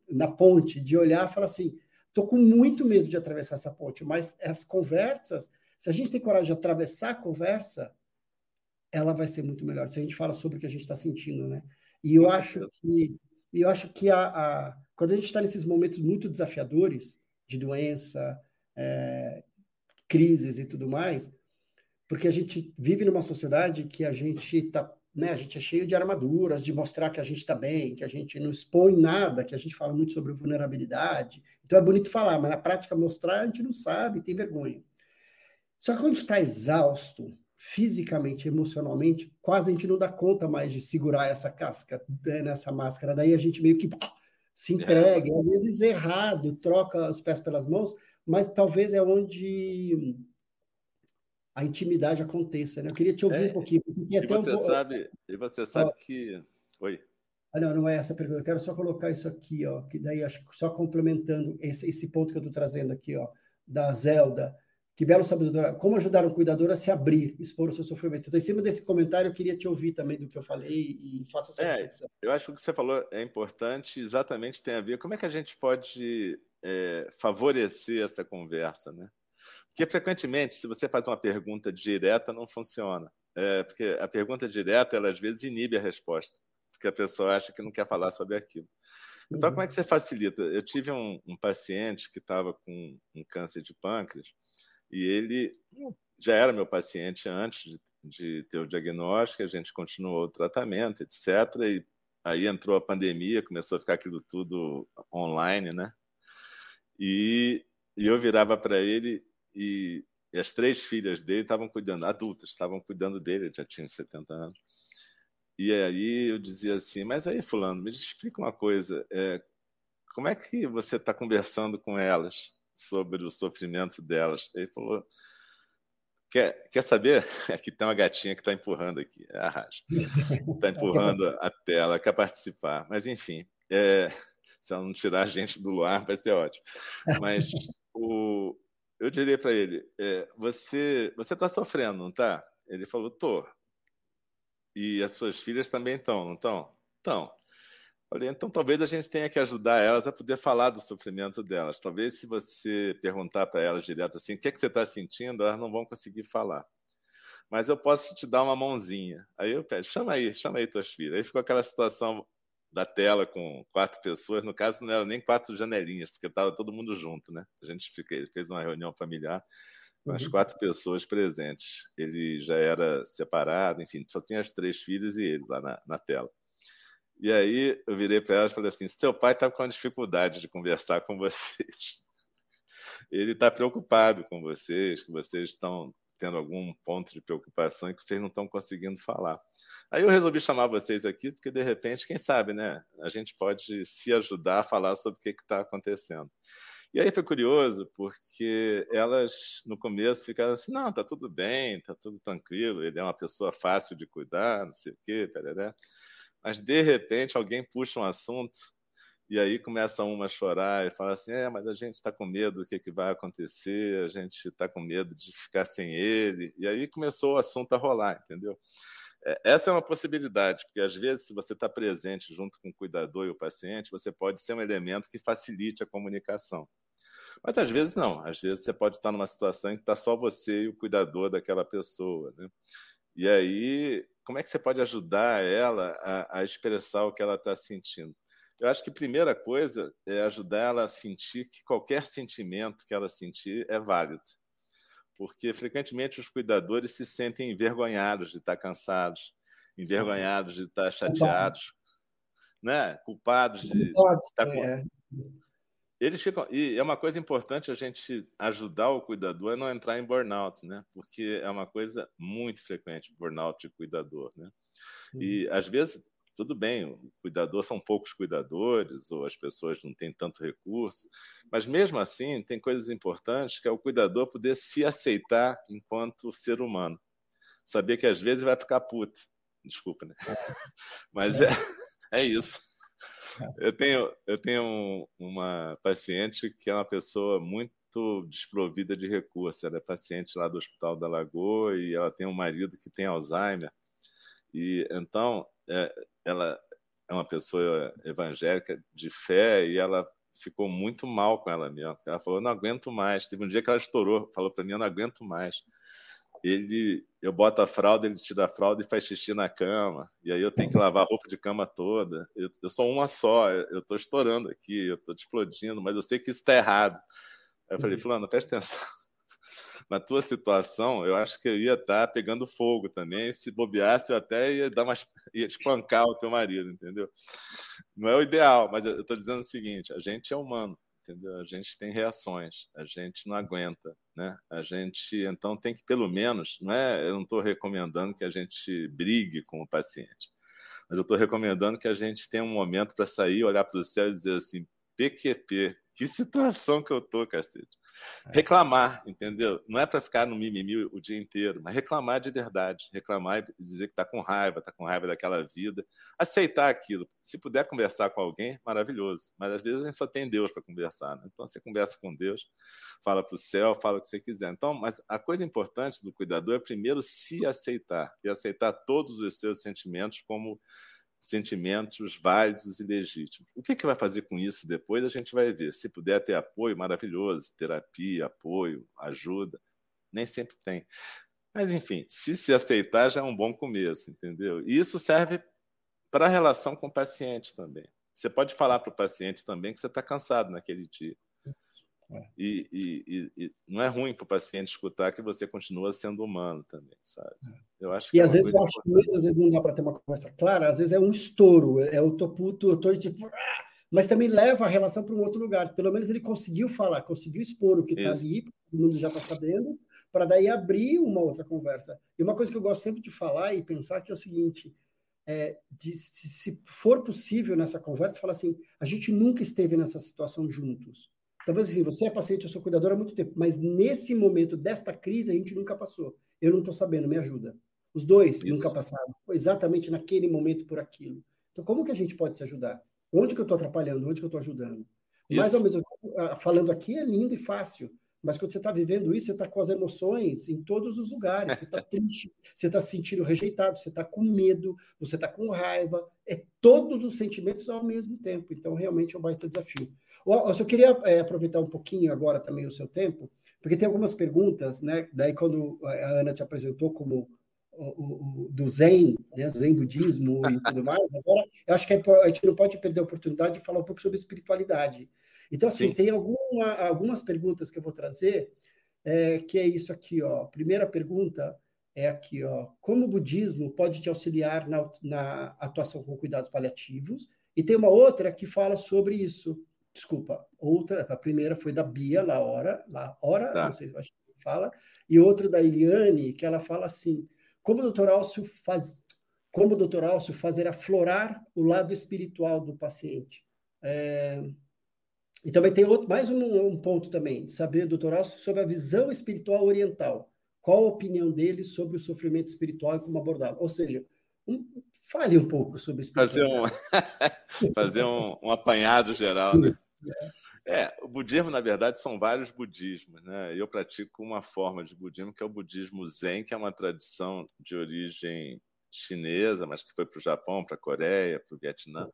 A: na ponte, de olhar e falar assim: estou com muito medo de atravessar essa ponte, mas as conversas, se a gente tem coragem de atravessar a conversa, ela vai ser muito melhor. Se a gente fala sobre o que a gente está sentindo, né? E eu acho que, eu acho que a, a quando a gente está nesses momentos muito desafiadores de doença, é, crises e tudo mais, porque a gente vive numa sociedade que a gente tá, né, a gente é cheio de armaduras, de mostrar que a gente está bem, que a gente não expõe nada, que a gente fala muito sobre vulnerabilidade. Então é bonito falar, mas na prática mostrar a gente não sabe, tem vergonha. Só que quando a gente está exausto, fisicamente, emocionalmente, quase a gente não dá conta mais de segurar essa casca, né, nessa máscara. Daí a gente meio que se entrega, às vezes errado, troca os pés pelas mãos, mas talvez é onde a intimidade aconteça. Né? Eu queria te ouvir é, um pouquinho.
C: E você, um... sabe, e você sabe ó, que. Oi.
A: Ah, não, não é essa a pergunta. Eu quero só colocar isso aqui, ó, que daí acho que só complementando esse, esse ponto que eu estou trazendo aqui, ó. da Zelda. Que belo sabedora. Como ajudar o cuidador a se abrir, expor o seu sofrimento. Então, em cima desse comentário, eu queria te ouvir também do que eu falei e faça a sua
C: é, reflexão. Eu acho que o que você falou é importante, exatamente tem a ver. Como é que a gente pode é, favorecer essa conversa, né? Porque frequentemente, se você faz uma pergunta direta, não funciona. É, porque a pergunta direta, ela às vezes inibe a resposta, porque a pessoa acha que não quer falar sobre aquilo. Então, como é que você facilita? Eu tive um, um paciente que estava com um câncer de pâncreas e ele já era meu paciente antes de, de ter o diagnóstico, a gente continuou o tratamento, etc. E aí entrou a pandemia, começou a ficar aquilo tudo online, né? E, e eu virava para ele e, e, as três filhas dele estavam cuidando, adultas, estavam cuidando dele, já tinham 70 anos. E aí eu dizia assim, mas aí fulano, me explica uma coisa, é, como é que você está conversando com elas sobre o sofrimento delas? Ele falou, quer, quer saber? Aqui tem uma gatinha que está empurrando aqui, é a Raj, está empurrando a tela, quer participar, mas enfim, é, se ela não tirar a gente do luar, vai ser ótimo. Mas o, eu diria para ele: é, você você está sofrendo, não está? Ele falou: tô. E as suas filhas também estão, não estão? Estão. Falei, então talvez a gente tenha que ajudar elas a poder falar do sofrimento delas. Talvez se você perguntar para elas direto assim, o que, é que você está sentindo, elas não vão conseguir falar. Mas eu posso te dar uma mãozinha. Aí eu peço, chama aí, chama aí tuas filhas. Aí ficou aquela situação da tela com quatro pessoas. No caso, não eram nem quatro janelinhas, porque estava todo mundo junto, né? A gente fez uma reunião familiar com as uhum. quatro pessoas presentes. Ele já era separado, enfim, só tinha as três filhas e ele lá na, na tela. E aí eu virei para elas e falei assim: seu pai está com dificuldade de conversar com vocês. Ele está preocupado com vocês, que vocês estão tendo algum ponto de preocupação e que vocês não estão conseguindo falar. Aí eu resolvi chamar vocês aqui, porque de repente, quem sabe, né? A gente pode se ajudar a falar sobre o que está acontecendo. E aí foi curioso, porque elas, no começo, ficaram assim: não, tá tudo bem, tá tudo tranquilo, ele é uma pessoa fácil de cuidar, não sei o quê. Mas, de repente, alguém puxa um assunto e aí começa uma a chorar e fala assim: é, mas a gente está com medo do que, que vai acontecer, a gente está com medo de ficar sem ele. E aí começou o assunto a rolar, entendeu? É, essa é uma possibilidade, porque às vezes, se você está presente junto com o cuidador e o paciente, você pode ser um elemento que facilite a comunicação. Mas às vezes não, às vezes você pode estar numa situação em que está só você e o cuidador daquela pessoa. Né? E aí, como é que você pode ajudar ela a, a expressar o que ela está sentindo? Eu acho que a primeira coisa é ajudar ela a sentir que qualquer sentimento que ela sentir é válido. Porque frequentemente os cuidadores se sentem envergonhados de estar cansados, envergonhados de estar chateados, né? culpados de estar com... É. Eles ficam e é uma coisa importante a gente ajudar o cuidador a não entrar em burnout, né? Porque é uma coisa muito frequente burnout de cuidador, né? E às vezes tudo bem, o cuidador são poucos cuidadores, ou as pessoas não têm tanto recurso, mas mesmo assim tem coisas importantes que é o cuidador poder se aceitar enquanto ser humano. Saber que às vezes vai ficar puto. Desculpa, né? Mas é, é isso. Eu tenho, eu tenho uma paciente que é uma pessoa muito desprovida de recursos. Ela é paciente lá do Hospital da Lagoa e ela tem um marido que tem Alzheimer. E então é, ela é uma pessoa evangélica de fé e ela ficou muito mal com ela mesma. Ela falou: não aguento mais. Teve um dia que ela estourou, falou para mim: eu não aguento mais. Ele, eu boto a fralda, ele tira a fralda e faz xixi na cama. E aí eu tenho que lavar a roupa de cama toda. Eu, eu sou uma só, eu estou estourando aqui, eu estou explodindo, mas eu sei que isso está errado. Aí eu falei: Fulano, presta atenção na tua situação, eu acho que eu ia estar tá pegando fogo também. Se bobeasse, eu até ia dar umas, ia espancar o teu marido, entendeu? Não é o ideal, mas eu estou dizendo o seguinte: a gente é humano, entendeu? A gente tem reações, a gente não aguenta, né? A gente então tem que pelo menos, não é? Eu não estou recomendando que a gente brigue com o paciente, mas eu estou recomendando que a gente tenha um momento para sair, olhar para o céu e dizer assim: PQP, que situação que eu tô, cacete. Reclamar, entendeu? Não é para ficar no mimimi o dia inteiro, mas reclamar de verdade. Reclamar e dizer que está com raiva, está com raiva daquela vida. Aceitar aquilo. Se puder conversar com alguém, maravilhoso. Mas às vezes a gente só tem Deus para conversar. Né? Então você conversa com Deus, fala para o céu, fala o que você quiser. Então, mas a coisa importante do cuidador é primeiro se aceitar e aceitar todos os seus sentimentos como sentimentos válidos e legítimos. O que, que vai fazer com isso depois? A gente vai ver. Se puder ter apoio, maravilhoso. Terapia, apoio, ajuda. Nem sempre tem. Mas, enfim, se se aceitar já é um bom começo, entendeu? E isso serve para a relação com o paciente também. Você pode falar para o paciente também que você está cansado naquele dia. É. E, e, e, não é ruim para o paciente escutar que você continua sendo humano também, sabe?
A: É. Eu acho e é às vezes eu acho que às vezes não dá para ter uma conversa clara, às vezes é um estouro, é o tô puto, eu tô tipo, ah! mas também leva a relação para um outro lugar. Pelo menos ele conseguiu falar, conseguiu expor o que está ali, todo mundo já está sabendo, para daí abrir uma outra conversa. E uma coisa que eu gosto sempre de falar e pensar que é o seguinte: é, de, se, se for possível nessa conversa, falar assim, a gente nunca esteve nessa situação juntos. Talvez assim, você é paciente, eu sou cuidador há muito tempo, mas nesse momento desta crise a gente nunca passou. Eu não estou sabendo, me ajuda. Os dois Isso. nunca passaram, exatamente naquele momento por aquilo. Então, como que a gente pode se ajudar? Onde que eu estou atrapalhando? Onde que eu estou ajudando? Isso. Mas, ao mesmo tempo, ah, falando aqui é lindo e fácil. Mas quando você está vivendo isso, você está com as emoções em todos os lugares. Você está triste, você está se sentindo rejeitado, você está com medo, você está com raiva. É todos os sentimentos ao mesmo tempo. Então, realmente é um baita desafio. Eu só queria é, aproveitar um pouquinho agora também o seu tempo, porque tem algumas perguntas, né? Daí, quando a Ana te apresentou como o, o, do Zen, né, do Zen budismo e tudo mais, agora eu acho que é a gente não pode perder a oportunidade de falar um pouco sobre espiritualidade. Então, assim, Sim. tem alguma, algumas perguntas que eu vou trazer, é, que é isso aqui, ó. Primeira pergunta é aqui, ó. Como o budismo pode te auxiliar na, na atuação com cuidados paliativos? E tem uma outra que fala sobre isso. Desculpa, outra, a primeira foi da Bia Laura, Laura, tá. não sei se fala, e outra da Eliane, que ela fala assim: como o doutor Alcio faz, como o doutor Alcio fazer aflorar o lado espiritual do paciente? É, e também tem outro, mais um, um ponto também, saber, doutor Alcio, sobre a visão espiritual oriental. Qual a opinião dele sobre o sofrimento espiritual e como abordá-lo? Ou seja, um, fale um pouco sobre
C: Fazer um, fazer um, um apanhado geral. Né? É, o budismo, na verdade, são vários budismos. Né? Eu pratico uma forma de budismo que é o budismo Zen, que é uma tradição de origem chinesa, mas que foi para o Japão, para a Coreia, para o Vietnã.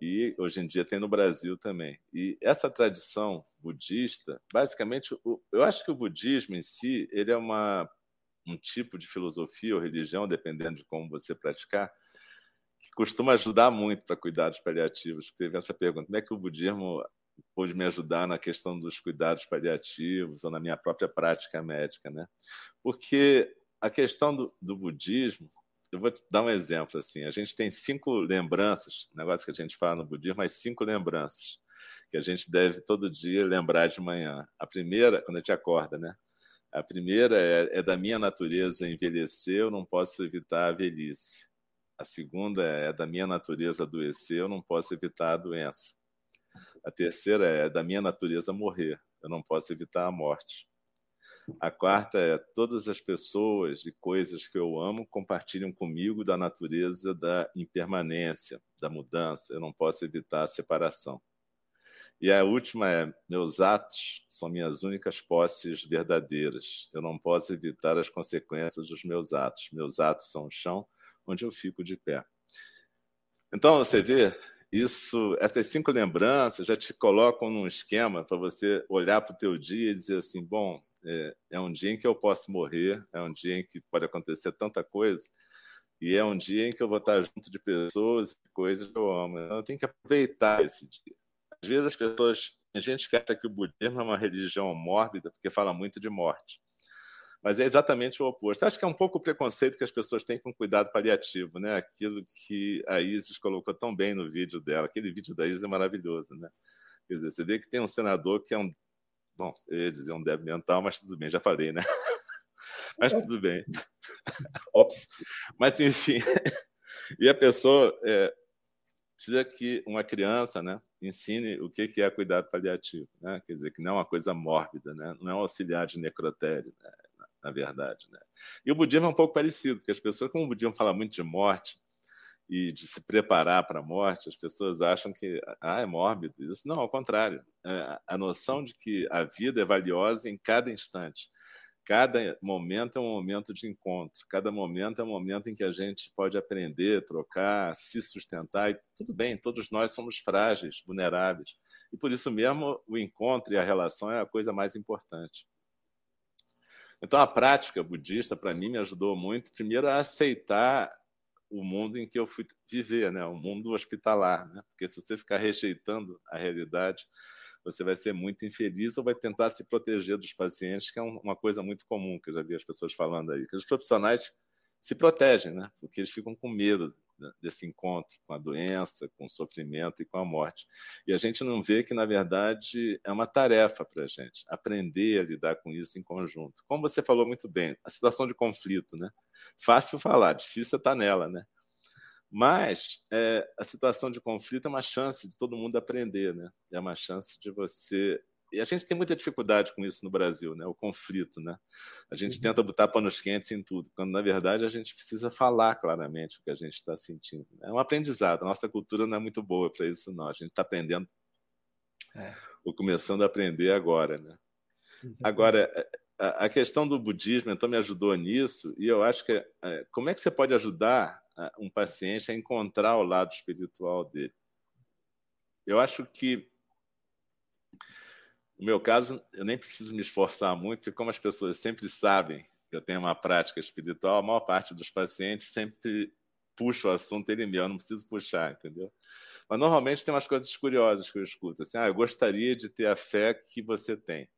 C: E hoje em dia tem no Brasil também. E essa tradição budista, basicamente, eu acho que o budismo em si, ele é uma, um tipo de filosofia ou religião, dependendo de como você praticar, que costuma ajudar muito para cuidados paliativos. Teve essa pergunta: como é que o budismo pôde me ajudar na questão dos cuidados paliativos ou na minha própria prática médica, né? Porque a questão do, do budismo eu vou te dar um exemplo assim. A gente tem cinco lembranças, negócio que a gente fala no budismo, mas cinco lembranças que a gente deve todo dia lembrar de manhã. A primeira, quando a gente acorda, né? A primeira é, é da minha natureza envelhecer, eu não posso evitar a velhice. A segunda é da minha natureza adoecer, eu não posso evitar a doença. A terceira é da minha natureza morrer, eu não posso evitar a morte. A quarta é: todas as pessoas e coisas que eu amo compartilham comigo da natureza da impermanência, da mudança. Eu não posso evitar a separação. E a última é: meus atos são minhas únicas posses verdadeiras. Eu não posso evitar as consequências dos meus atos. Meus atos são o chão onde eu fico de pé. Então, você vê, isso, essas cinco lembranças já te colocam num esquema para você olhar para o teu dia e dizer assim, bom, é, é, um dia em que eu posso morrer, é um dia em que pode acontecer tanta coisa, e é um dia em que eu vou estar junto de pessoas e coisas que eu amo. Então, eu tenho que aproveitar esse dia. Às vezes as pessoas, a gente quer que o budismo é uma religião mórbida, porque fala muito de morte. Mas é exatamente o oposto. Acho que é um pouco o preconceito que as pessoas têm com cuidado paliativo, né? Aquilo que a Isis colocou tão bem no vídeo dela. Aquele vídeo da Isis é maravilhoso, né? Quer dizer, você vê que tem um senador que é um Bom, eu ia dizer um débil mental, mas tudo bem, já falei, né? mas tudo bem. Ops. Mas, enfim. e a pessoa é, precisa que uma criança, né? ensine o que é cuidado paliativo, né? quer dizer, que não é uma coisa mórbida, né? não é um auxiliar de necrotério, né? Na, verdade. Né? E o budismo é um pouco parecido, porque as pessoas, como o budismo fala muito de morte e de se preparar para a morte, as pessoas acham que ah, é mórbido. Isso não, ao contrário. É a noção de que a vida é valiosa em cada instante cada momento é um momento de encontro, cada momento é um momento em que a gente pode aprender, trocar, se sustentar. E tudo bem, todos nós somos frágeis, vulneráveis. E por isso mesmo o encontro e a relação é a coisa mais importante. Então a prática budista, para mim, me ajudou muito, primeiro, a aceitar o mundo em que eu fui viver, né? o mundo hospitalar. Né? Porque se você ficar rejeitando a realidade, você vai ser muito infeliz ou vai tentar se proteger dos pacientes, que é uma coisa muito comum que eu já vi as pessoas falando aí. Que os profissionais se protegem, né? porque eles ficam com medo desse encontro com a doença, com o sofrimento e com a morte. E a gente não vê que, na verdade, é uma tarefa para a gente aprender a lidar com isso em conjunto. Como você falou muito bem, a situação de conflito, né? Fácil falar, difícil estar nela, né? Mas é, a situação de conflito é uma chance de todo mundo aprender, né? É uma chance de você. E a gente tem muita dificuldade com isso no Brasil, né? O conflito, né? A gente uhum. tenta botar panos quentes em tudo, quando na verdade a gente precisa falar claramente o que a gente está sentindo. É um aprendizado. A nossa cultura não é muito boa para isso, não. A gente está aprendendo, é. ou começando a aprender agora, né? Exatamente. Agora, é, a questão do budismo então me ajudou nisso e eu acho que é, como é que você pode ajudar um paciente a encontrar o lado espiritual dele. Eu acho que, no meu caso, eu nem preciso me esforçar muito, porque como as pessoas sempre sabem que eu tenho uma prática espiritual, a maior parte dos pacientes sempre puxa o assunto ele mesmo, eu não preciso puxar, entendeu? Mas normalmente tem umas coisas curiosas que eu escuto, assim, ah, eu gostaria de ter a fé que você tem.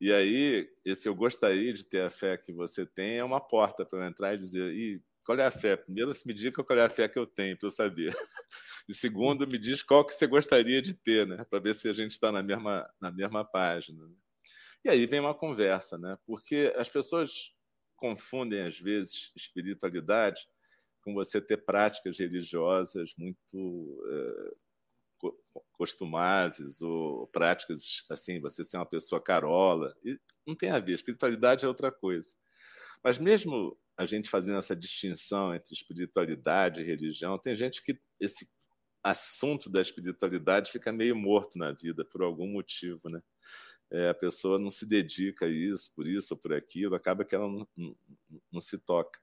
C: E aí, esse eu gostaria de ter a fé que você tem é uma porta para eu entrar e dizer, Ih, qual é a fé? Primeiro, me diga qual é a fé que eu tenho, para eu saber. E segundo, me diz qual que você gostaria de ter, né? Para ver se a gente está na mesma, na mesma página. Né? E aí vem uma conversa, né? Porque as pessoas confundem, às vezes, espiritualidade com você ter práticas religiosas muito é, costumazes ou práticas assim, você ser uma pessoa carola. E não tem a ver, espiritualidade é outra coisa. Mas mesmo a gente fazendo essa distinção entre espiritualidade e religião, tem gente que esse assunto da espiritualidade fica meio morto na vida por algum motivo, né? É, a pessoa não se dedica a isso, por isso ou por aquilo, acaba que ela não, não, não se toca.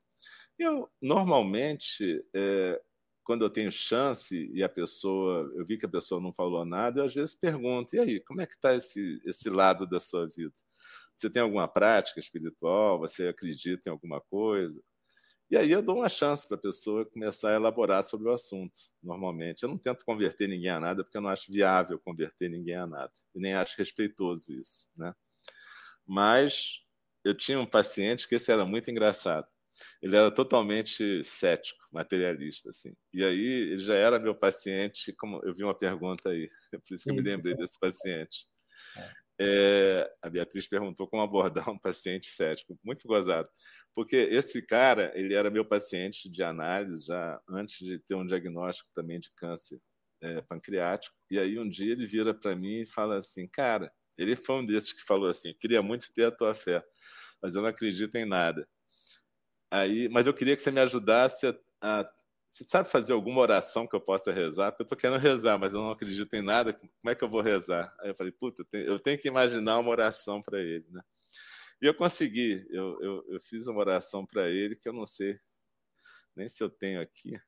C: Eu, normalmente, é, quando eu tenho chance e a pessoa, eu vi que a pessoa não falou nada, eu às vezes pergunto, e aí, como é que está esse, esse lado da sua vida? Você tem alguma prática espiritual? Você acredita em alguma coisa? E aí eu dou uma chance para a pessoa começar a elaborar sobre o assunto, normalmente. Eu não tento converter ninguém a nada, porque eu não acho viável converter ninguém a nada. E nem acho respeitoso isso. Né? Mas eu tinha um paciente que esse era muito engraçado. Ele era totalmente cético, materialista, assim. E aí ele já era meu paciente, como eu vi uma pergunta aí, por isso que eu me lembrei desse paciente. É. É, a Beatriz perguntou como abordar um paciente cético. Muito gozado. Porque esse cara, ele era meu paciente de análise já antes de ter um diagnóstico também de câncer é, pancreático. E aí um dia ele vira para mim e fala assim, cara, ele foi um desses que falou assim, queria muito ter a tua fé, mas eu não acredito em nada. Aí, mas eu queria que você me ajudasse a, a você sabe fazer alguma oração que eu possa rezar? Porque eu estou querendo rezar, mas eu não acredito em nada. Como é que eu vou rezar? Aí eu falei, puta, eu tenho que imaginar uma oração para ele, né? E eu consegui. Eu, eu, eu fiz uma oração para ele que eu não sei nem se eu tenho aqui,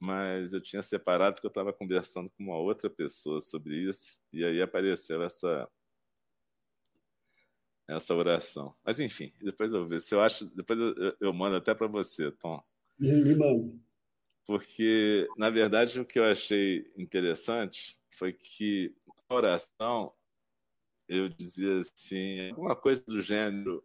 C: mas eu tinha separado que eu estava conversando com uma outra pessoa sobre isso e aí apareceu essa essa oração. Mas enfim, depois eu vejo. Se eu acho, depois eu, eu mando até para você, Tom.
A: Me manda
C: porque, na verdade, o que eu achei interessante foi que na oração eu dizia assim, alguma coisa do gênero,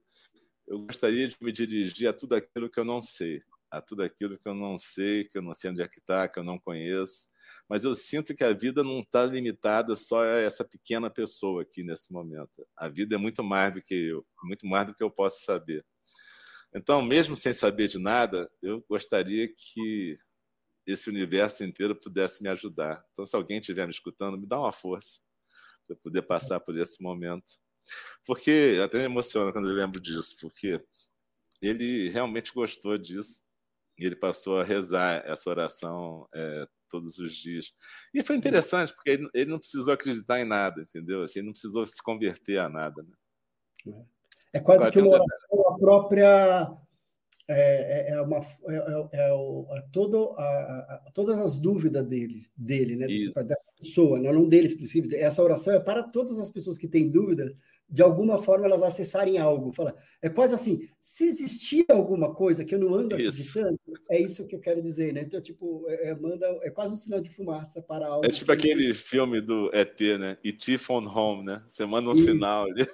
C: eu gostaria de me dirigir a tudo aquilo que eu não sei, a tudo aquilo que eu não sei, que eu não sei onde é que está, que eu não conheço, mas eu sinto que a vida não está limitada só a essa pequena pessoa aqui nesse momento. A vida é muito mais do que eu, muito mais do que eu posso saber. Então, mesmo sem saber de nada, eu gostaria que esse universo inteiro pudesse me ajudar. Então, se alguém estiver me escutando, me dá uma força para poder passar por esse momento. Porque até me emociona quando eu lembro disso, porque ele realmente gostou disso e ele passou a rezar essa oração é, todos os dias. E foi interessante, porque ele, ele, não precisou acreditar em nada, entendeu? Assim, ele não precisou se converter a nada. Né?
A: É quase que uma oração a própria é, é, é, uma, é, é, é, todo a, a, todas as dúvidas deles, dele, né, dessa, dessa pessoa, não, não dele específico. Essa oração é para todas as pessoas que têm dúvida, de alguma forma elas acessarem algo. Fala, é quase assim: se existir alguma coisa que eu não ando acreditando, isso. é isso que eu quero dizer, né? Então, tipo, é, manda, é quase um sinal de fumaça para algo.
C: É tipo aquele filme do ET, né? E.T. Phone Home, né? Você manda um isso. sinal ali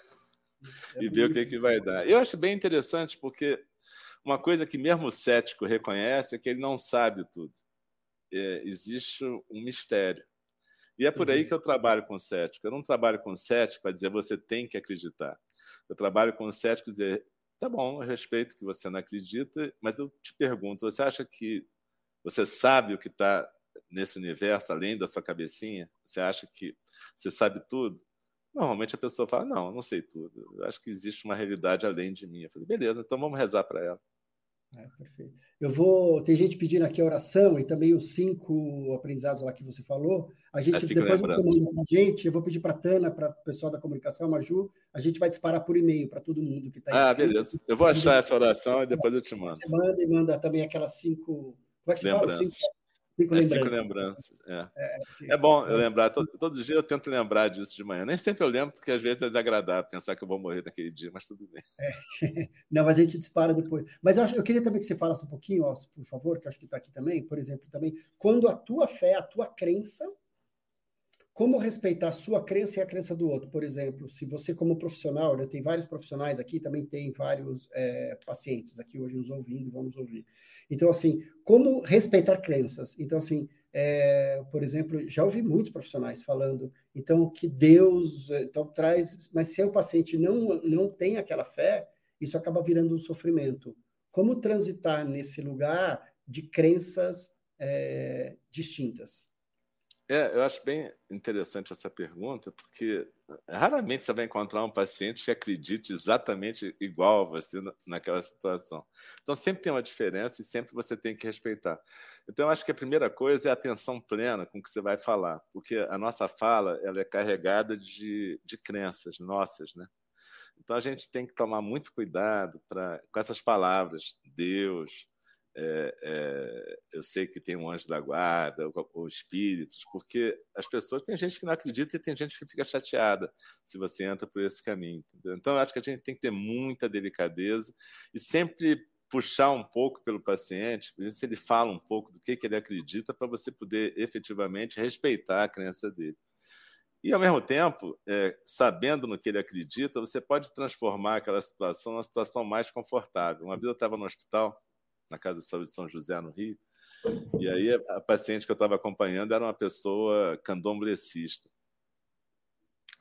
C: e vê o que, que vai dar. Eu acho bem interessante porque uma coisa que mesmo o cético reconhece é que ele não sabe tudo. É, existe um mistério. E é por aí uhum. que eu trabalho com o cético. Eu não trabalho com o cético para dizer você tem que acreditar. Eu trabalho com o cético para dizer tá bom, eu respeito que você não acredita, mas eu te pergunto, você acha que você sabe o que está nesse universo além da sua cabecinha? Você acha que você sabe tudo? Normalmente a pessoa fala: Não, não sei tudo. Eu acho que existe uma realidade além de mim. Eu falei: Beleza, então vamos rezar para ela.
A: É, perfeito. Eu vou. Tem gente pedindo aqui a oração e também os cinco aprendizados lá que você falou. A gente depois você manda para a gente. Eu vou pedir para a Tana, para o pessoal da comunicação, a Maju, a gente vai disparar por e-mail para todo mundo que está
C: Ah, beleza. Eu vou achar essa oração e depois eu te mando.
A: Você manda e manda também aquelas cinco.
C: Como é que você fala? Cinco, Cinco é, lembranças. Cinco lembranças. É. É, é bom eu lembrar. Todo, todo, dia eu tento lembrar disso de manhã. Nem sempre eu lembro, porque às vezes é desagradável pensar que eu vou morrer naquele dia, mas tudo bem. É.
A: Não, mas a gente dispara depois. Mas eu, acho, eu queria também que você falasse um pouquinho, por favor, que acho que está aqui também, por exemplo, também, quando a tua fé, a tua crença como respeitar a sua crença e a crença do outro? Por exemplo, se você, como profissional, né, tem vários profissionais aqui, também tem vários é, pacientes aqui hoje nos ouvindo, vamos ouvir. Então, assim, como respeitar crenças? Então, assim, é, por exemplo, já ouvi muitos profissionais falando, então, que Deus então, traz, mas se o paciente não, não tem aquela fé, isso acaba virando um sofrimento. Como transitar nesse lugar de crenças é, distintas?
C: É, eu acho bem interessante essa pergunta, porque raramente você vai encontrar um paciente que acredite exatamente igual a você naquela situação. Então, sempre tem uma diferença e sempre você tem que respeitar. Então, eu acho que a primeira coisa é a atenção plena com o que você vai falar, porque a nossa fala ela é carregada de, de crenças nossas, né? Então, a gente tem que tomar muito cuidado pra, com essas palavras, Deus, é, é, eu sei que tem um anjo da guarda, ou, ou, espíritos, porque as pessoas, tem gente que não acredita e tem gente que fica chateada se você entra por esse caminho. Entendeu? Então, eu acho que a gente tem que ter muita delicadeza e sempre puxar um pouco pelo paciente, se ele fala um pouco do que, que ele acredita, para você poder efetivamente respeitar a crença dele. E, ao mesmo tempo, é, sabendo no que ele acredita, você pode transformar aquela situação numa situação mais confortável. Uma vez eu estava no hospital, na Casa de Saúde de São José, no Rio. E aí a paciente que eu estava acompanhando era uma pessoa candomblecista.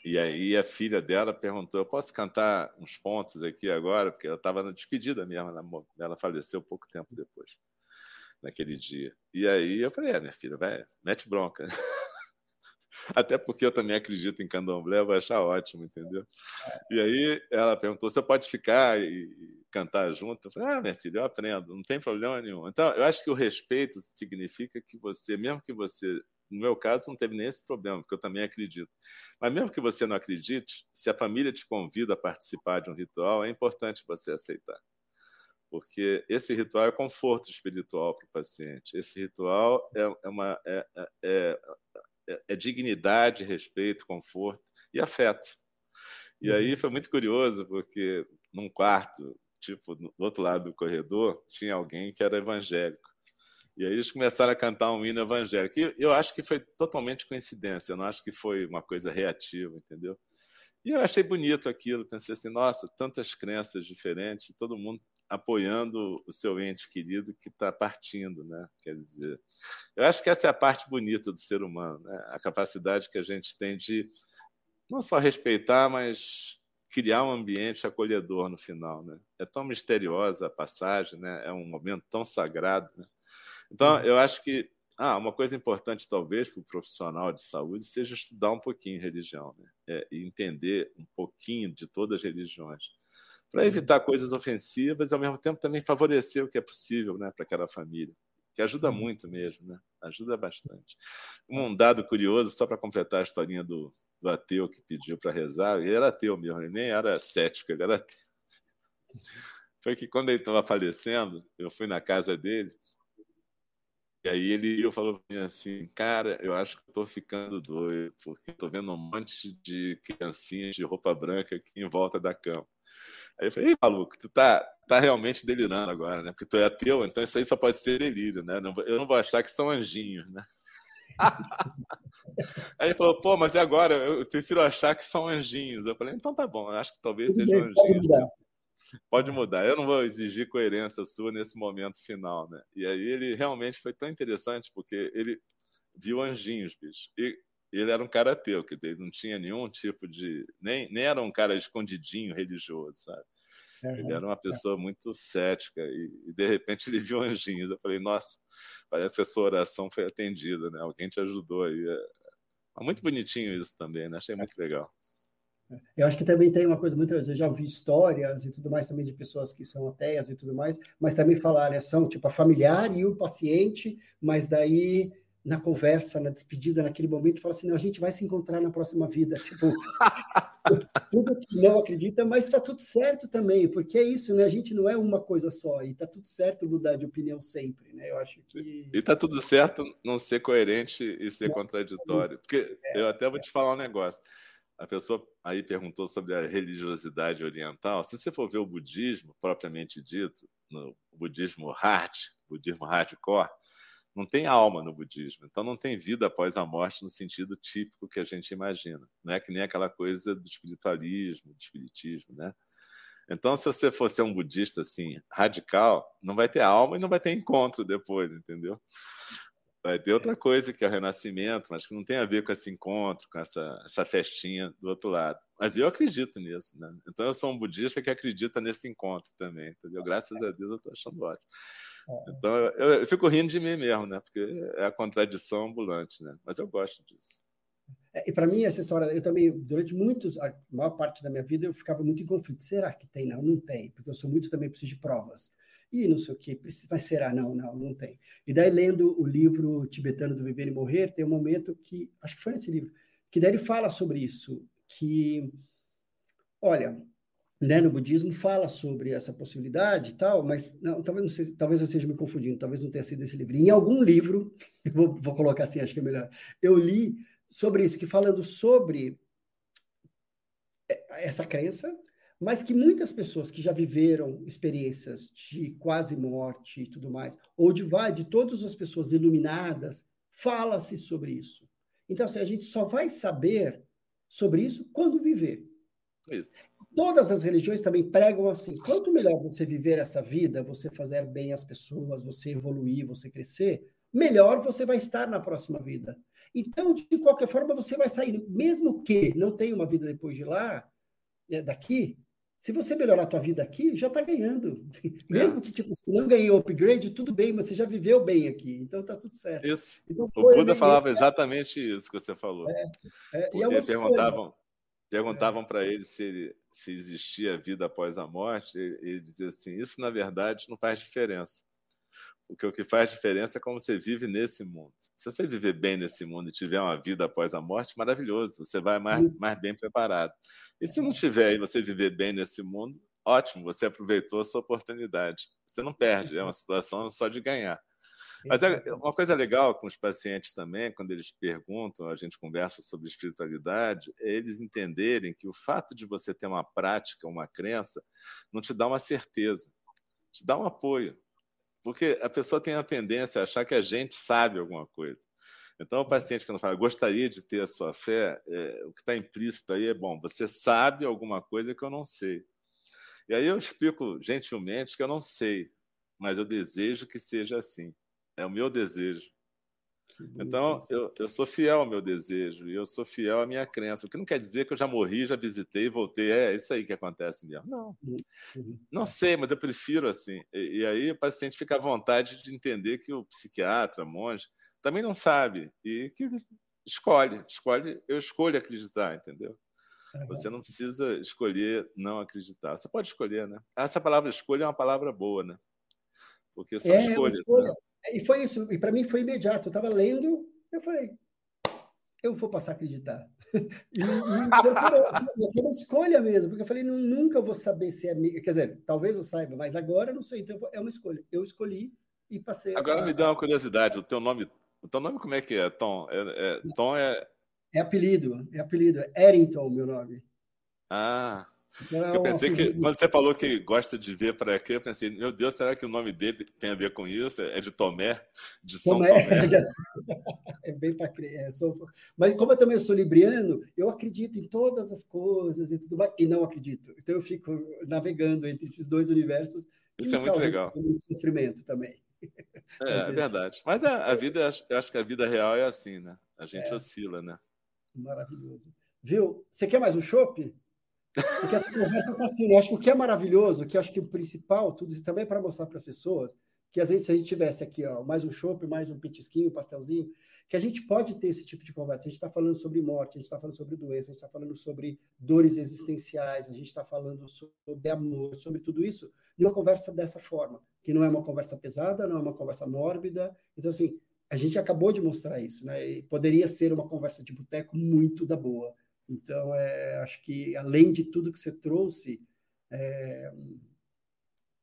C: E aí a filha dela perguntou: Eu posso cantar uns pontos aqui agora? Porque ela estava na despedida mesmo, ela faleceu pouco tempo depois, naquele dia. E aí eu falei: É, minha filha, vai, mete bronca. Até porque eu também acredito em candomblé, eu vou achar ótimo, entendeu? E aí ela perguntou: você pode ficar e cantar junto? Eu falei: ah, minha filha, eu aprendo, não tem problema nenhum. Então, eu acho que o respeito significa que você, mesmo que você no meu caso, não teve nem esse problema, porque eu também acredito. Mas mesmo que você não acredite, se a família te convida a participar de um ritual, é importante você aceitar. Porque esse ritual é conforto espiritual para o paciente. Esse ritual é, é uma, é, é, é é, é dignidade, respeito, conforto e afeto. E aí uhum. foi muito curioso, porque num quarto, tipo, do outro lado do corredor, tinha alguém que era evangélico. E aí eles começaram a cantar um hino evangélico. E eu acho que foi totalmente coincidência, eu não acho que foi uma coisa reativa, entendeu? E eu achei bonito aquilo, pensei assim, nossa, tantas crenças diferentes, todo mundo apoiando o seu ente querido que está partindo, né? Quer dizer, eu acho que essa é a parte bonita do ser humano, né? A capacidade que a gente tem de não só respeitar, mas criar um ambiente acolhedor no final, né? É tão misteriosa a passagem, né? É um momento tão sagrado, né? Então, eu acho que ah, uma coisa importante talvez para o profissional de saúde seja estudar um pouquinho religião, né? É, e entender um pouquinho de todas as religiões, para evitar coisas ofensivas e ao mesmo tempo também favorecer o que é possível, né, para aquela família, que ajuda muito mesmo, né? Ajuda bastante. Um dado curioso só para completar a historinha do, do ateu que pediu para rezar, ele era ateu mesmo, ele nem era cético, ele era ateu. Foi que quando ele estava falecendo, eu fui na casa dele e aí ele eu falou assim, cara, eu acho que estou ficando doido, porque estou vendo um monte de criancinhas de roupa branca aqui em volta da cama. Aí eu falei, Ei, maluco, tu tá, tá realmente delirando agora, né? Porque tu é ateu, então isso aí só pode ser delírio, né? Eu não vou achar que são anjinhos, né? Aí ele falou, pô, mas e agora? Eu prefiro achar que são anjinhos. Eu falei, então tá bom, acho que talvez sejam anjinhos. Pode mudar. Eu não vou exigir coerência sua nesse momento final, né? E aí ele realmente foi tão interessante porque ele viu anjinhos, bicho. E ele era um cara ateu, que ele não tinha nenhum tipo de nem nem era um cara escondidinho religioso, sabe? Uhum. Ele era uma pessoa muito cética e, e, de repente ele viu anjinhos. Eu falei, nossa, parece que a sua oração foi atendida, né? Alguém te ajudou aí. É, é muito bonitinho isso também, né? Achei muito legal.
A: Eu acho que também tem uma coisa muito. Eu já ouvi histórias e tudo mais também de pessoas que são ateias e tudo mais, mas também falaram, são tipo a familiar e o paciente, mas daí na conversa, na despedida, naquele momento, fala assim: não, a gente vai se encontrar na próxima vida. Tipo, tudo que não acredita, mas está tudo certo também, porque é isso, né? A gente não é uma coisa só, e está tudo certo mudar de opinião sempre, né? Eu acho que.
C: E está tudo certo não ser coerente e ser não, contraditório. Porque é, eu até vou te falar um negócio. A pessoa aí perguntou sobre a religiosidade oriental. Se você for ver o budismo, propriamente dito, no budismo hard, budismo hardcore, não tem alma no budismo. Então não tem vida após a morte no sentido típico que a gente imagina. Não é que nem aquela coisa do espiritualismo, do espiritismo, né? Então, se você fosse um budista assim radical, não vai ter alma e não vai ter encontro depois, entendeu? Vai ter outra coisa que é o renascimento, mas que não tem a ver com esse encontro, com essa, essa festinha do outro lado. Mas eu acredito nisso, né? Então eu sou um budista que acredita nesse encontro também, entendeu? Graças a Deus eu estou achando ótimo. É. Então eu, eu, fico rindo de mim mesmo, né? Porque é a contradição ambulante, né? Mas eu gosto disso.
A: É, e para mim essa história, eu também durante muitos, a maior parte da minha vida eu ficava muito em conflito. Será que tem? Não, não tem, porque eu sou muito também preciso de provas e não sei o que, mas será? Não, não, não tem. E daí, lendo o livro tibetano do Viver e Morrer, tem um momento que, acho que foi nesse livro, que daí ele fala sobre isso, que, olha, né, no budismo fala sobre essa possibilidade e tal, mas não, talvez, não sei, talvez eu esteja me confundindo, talvez não tenha sido esse livro. Em algum livro, vou, vou colocar assim, acho que é melhor, eu li sobre isso, que falando sobre essa crença, mas que muitas pessoas que já viveram experiências de quase morte e tudo mais, ou de vai de todas as pessoas iluminadas, fala-se sobre isso. Então, assim, a gente só vai saber sobre isso quando viver. Isso. Todas as religiões também pregam assim: quanto melhor você viver essa vida, você fazer bem às pessoas, você evoluir, você crescer, melhor você vai estar na próxima vida. Então, de qualquer forma, você vai sair, mesmo que não tenha uma vida depois de lá, é, daqui, se você melhorar a tua vida aqui, já está ganhando. É. Mesmo que tipo, se não ganhei o upgrade, tudo bem, mas você já viveu bem aqui, então está tudo certo.
C: Isso. Então, o Buda falava exatamente isso que você falou. É, é, Porque e perguntavam, perguntavam para ele se, se existia vida após a morte, ele, ele dizia assim: Isso na verdade não faz diferença. Porque o que faz diferença é como você vive nesse mundo. Se você viver bem nesse mundo e tiver uma vida após a morte, maravilhoso, você vai mais, mais bem preparado. E se não tiver e você viver bem nesse mundo, ótimo, você aproveitou a sua oportunidade. Você não perde, é uma situação só de ganhar. Mas é uma coisa legal com os pacientes também, quando eles perguntam, a gente conversa sobre espiritualidade, é eles entenderem que o fato de você ter uma prática, uma crença, não te dá uma certeza, te dá um apoio. Porque a pessoa tem a tendência a achar que a gente sabe alguma coisa. Então, o paciente, quando fala, gostaria de ter a sua fé, é, o que está implícito aí é, bom, você sabe alguma coisa que eu não sei. E aí eu explico gentilmente que eu não sei, mas eu desejo que seja assim. É o meu desejo. Então, eu, eu sou fiel ao meu desejo e eu sou fiel à minha crença. O que não quer dizer que eu já morri, já visitei, voltei. É isso aí que acontece mesmo. Não. Uhum. Não sei, mas eu prefiro assim. E, e, aí o paciente fica à vontade de entender que o psiquiatra, monge, também não sabe e que escolhe. escolhe Eu escolho acreditar, entendeu? Você não precisa escolher não acreditar. Você pode escolher, né? Essa palavra escolha é uma palavra boa, né? Porque são é, escolhas. Escolha.
A: E foi isso, e para mim foi imediato. Eu estava lendo, eu falei, eu vou passar a acreditar. E, e foi uma escolha mesmo, porque eu falei, nunca vou saber se é. Quer dizer, talvez eu saiba, mas agora eu não sei. Então é uma escolha. Eu escolhi e passei.
C: Agora a... me dá uma curiosidade: o teu nome, o teu nome como é que é? Tom? É, é, Tom é.
A: É apelido, é apelido. É Errington, meu nome.
C: Ah, então, eu pensei que, quando você falou que gosta de ver para quê, eu pensei, meu Deus, será que o nome dele tem a ver com isso? É de Tomé, de São Tomé. Tomé.
A: é bem para é, sou... Mas como eu também sou libriano, eu acredito em todas as coisas e tudo mais, e não acredito. Então eu fico navegando entre esses dois universos.
C: Isso é muito legal.
A: Muito sofrimento também.
C: É, é verdade. Mas a, a, vida, eu acho que a vida real é assim, né? A gente é. oscila, né?
A: Maravilhoso. Viu? Você quer mais um chopp? Porque essa conversa está assim, eu acho que o que é maravilhoso, que acho que o principal, tudo isso também é para mostrar para as pessoas, que às vezes se a gente tivesse aqui ó, mais um chopp, mais um petisquinho, um pastelzinho, que a gente pode ter esse tipo de conversa. A gente está falando sobre morte, a gente está falando sobre doença, a gente está falando sobre dores existenciais, a gente está falando sobre amor, sobre tudo isso, e uma conversa dessa forma, que não é uma conversa pesada, não é uma conversa mórbida. Então, assim, a gente acabou de mostrar isso, né? E poderia ser uma conversa de boteco muito da boa. Então, é, acho que além de tudo que você trouxe, é,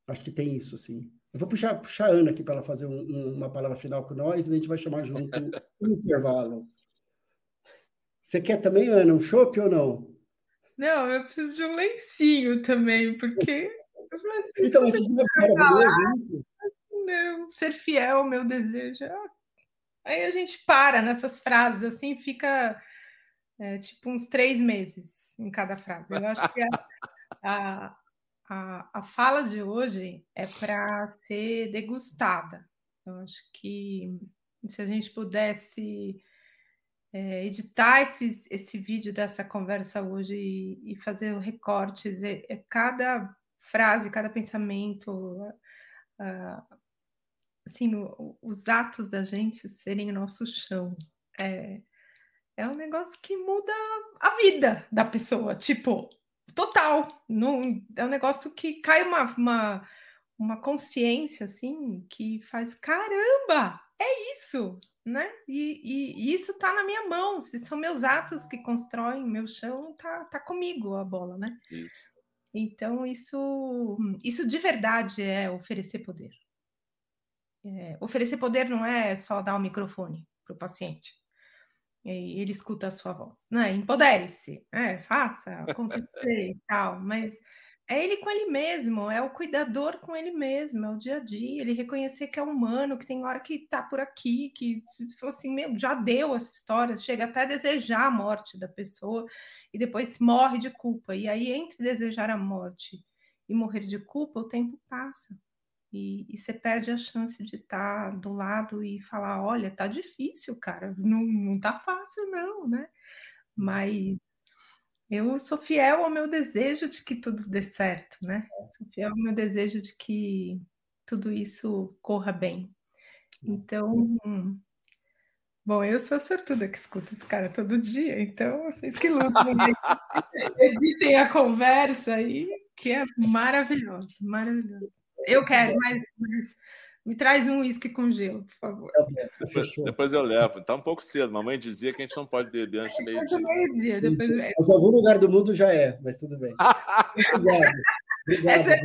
A: acho que tem isso, assim. Eu vou puxar, puxar a Ana aqui para ela fazer um, um, uma palavra final com nós e a gente vai chamar junto um intervalo. Você quer também, Ana, um chopp ou não?
B: Não, eu preciso de um lencinho também, porque.
A: Então, isso é maravilhoso,
B: Não, ser fiel ao meu desejo. Aí a gente para nessas frases, assim, fica é, tipo uns três meses em cada frase. Eu acho que a, a, a, a fala de hoje é para ser degustada. Eu acho que se a gente pudesse é, editar esse, esse vídeo dessa conversa hoje e, e fazer recortes, é, é, cada frase, cada pensamento, uh, assim, o, os atos da gente serem o nosso chão. É, é um negócio que muda a vida da pessoa, tipo, total. Não, é um negócio que cai uma, uma, uma consciência, assim, que faz, caramba, é isso, né? E, e, e isso tá na minha mão, se são meus atos que constroem meu chão, tá, tá comigo a bola, né?
C: Isso.
B: Então, isso, isso de verdade é oferecer poder. É, oferecer poder não é só dar o microfone para o paciente ele escuta a sua voz, né? Empodere-se, é, faça acontecer e tal, mas é ele com ele mesmo, é o cuidador com ele mesmo, é o dia a dia, ele reconhecer que é humano, que tem hora que tá por aqui, que se fosse assim, meu, já deu essa história, chega até a desejar a morte da pessoa e depois morre de culpa. E aí, entre desejar a morte e morrer de culpa, o tempo passa. E, e, você perde a chance de estar tá do lado e falar: olha, tá difícil, cara, não, não tá fácil, não, né? Mas eu sou fiel ao meu desejo de que tudo dê certo, né? Sou fiel ao meu desejo de que tudo isso corra bem. Então, bom, eu sou a sortuda que escuta esse cara todo dia, então vocês que lutam, né? editem a conversa aí, que é maravilhoso, maravilhoso. Eu quero, mas, mas me traz um uísque com gelo, por favor.
C: Depois, depois, eu levo. Está um pouco cedo. Mamãe dizia que a gente não pode beber antes do meio-dia.
B: Meio depois...
A: Mas algum lugar do mundo já é, mas tudo bem. Obrigado. Obrigado. Essa... É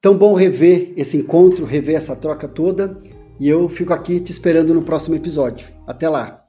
A: Tão bom rever esse encontro, rever essa troca toda. E eu fico aqui te esperando no próximo episódio. Até lá!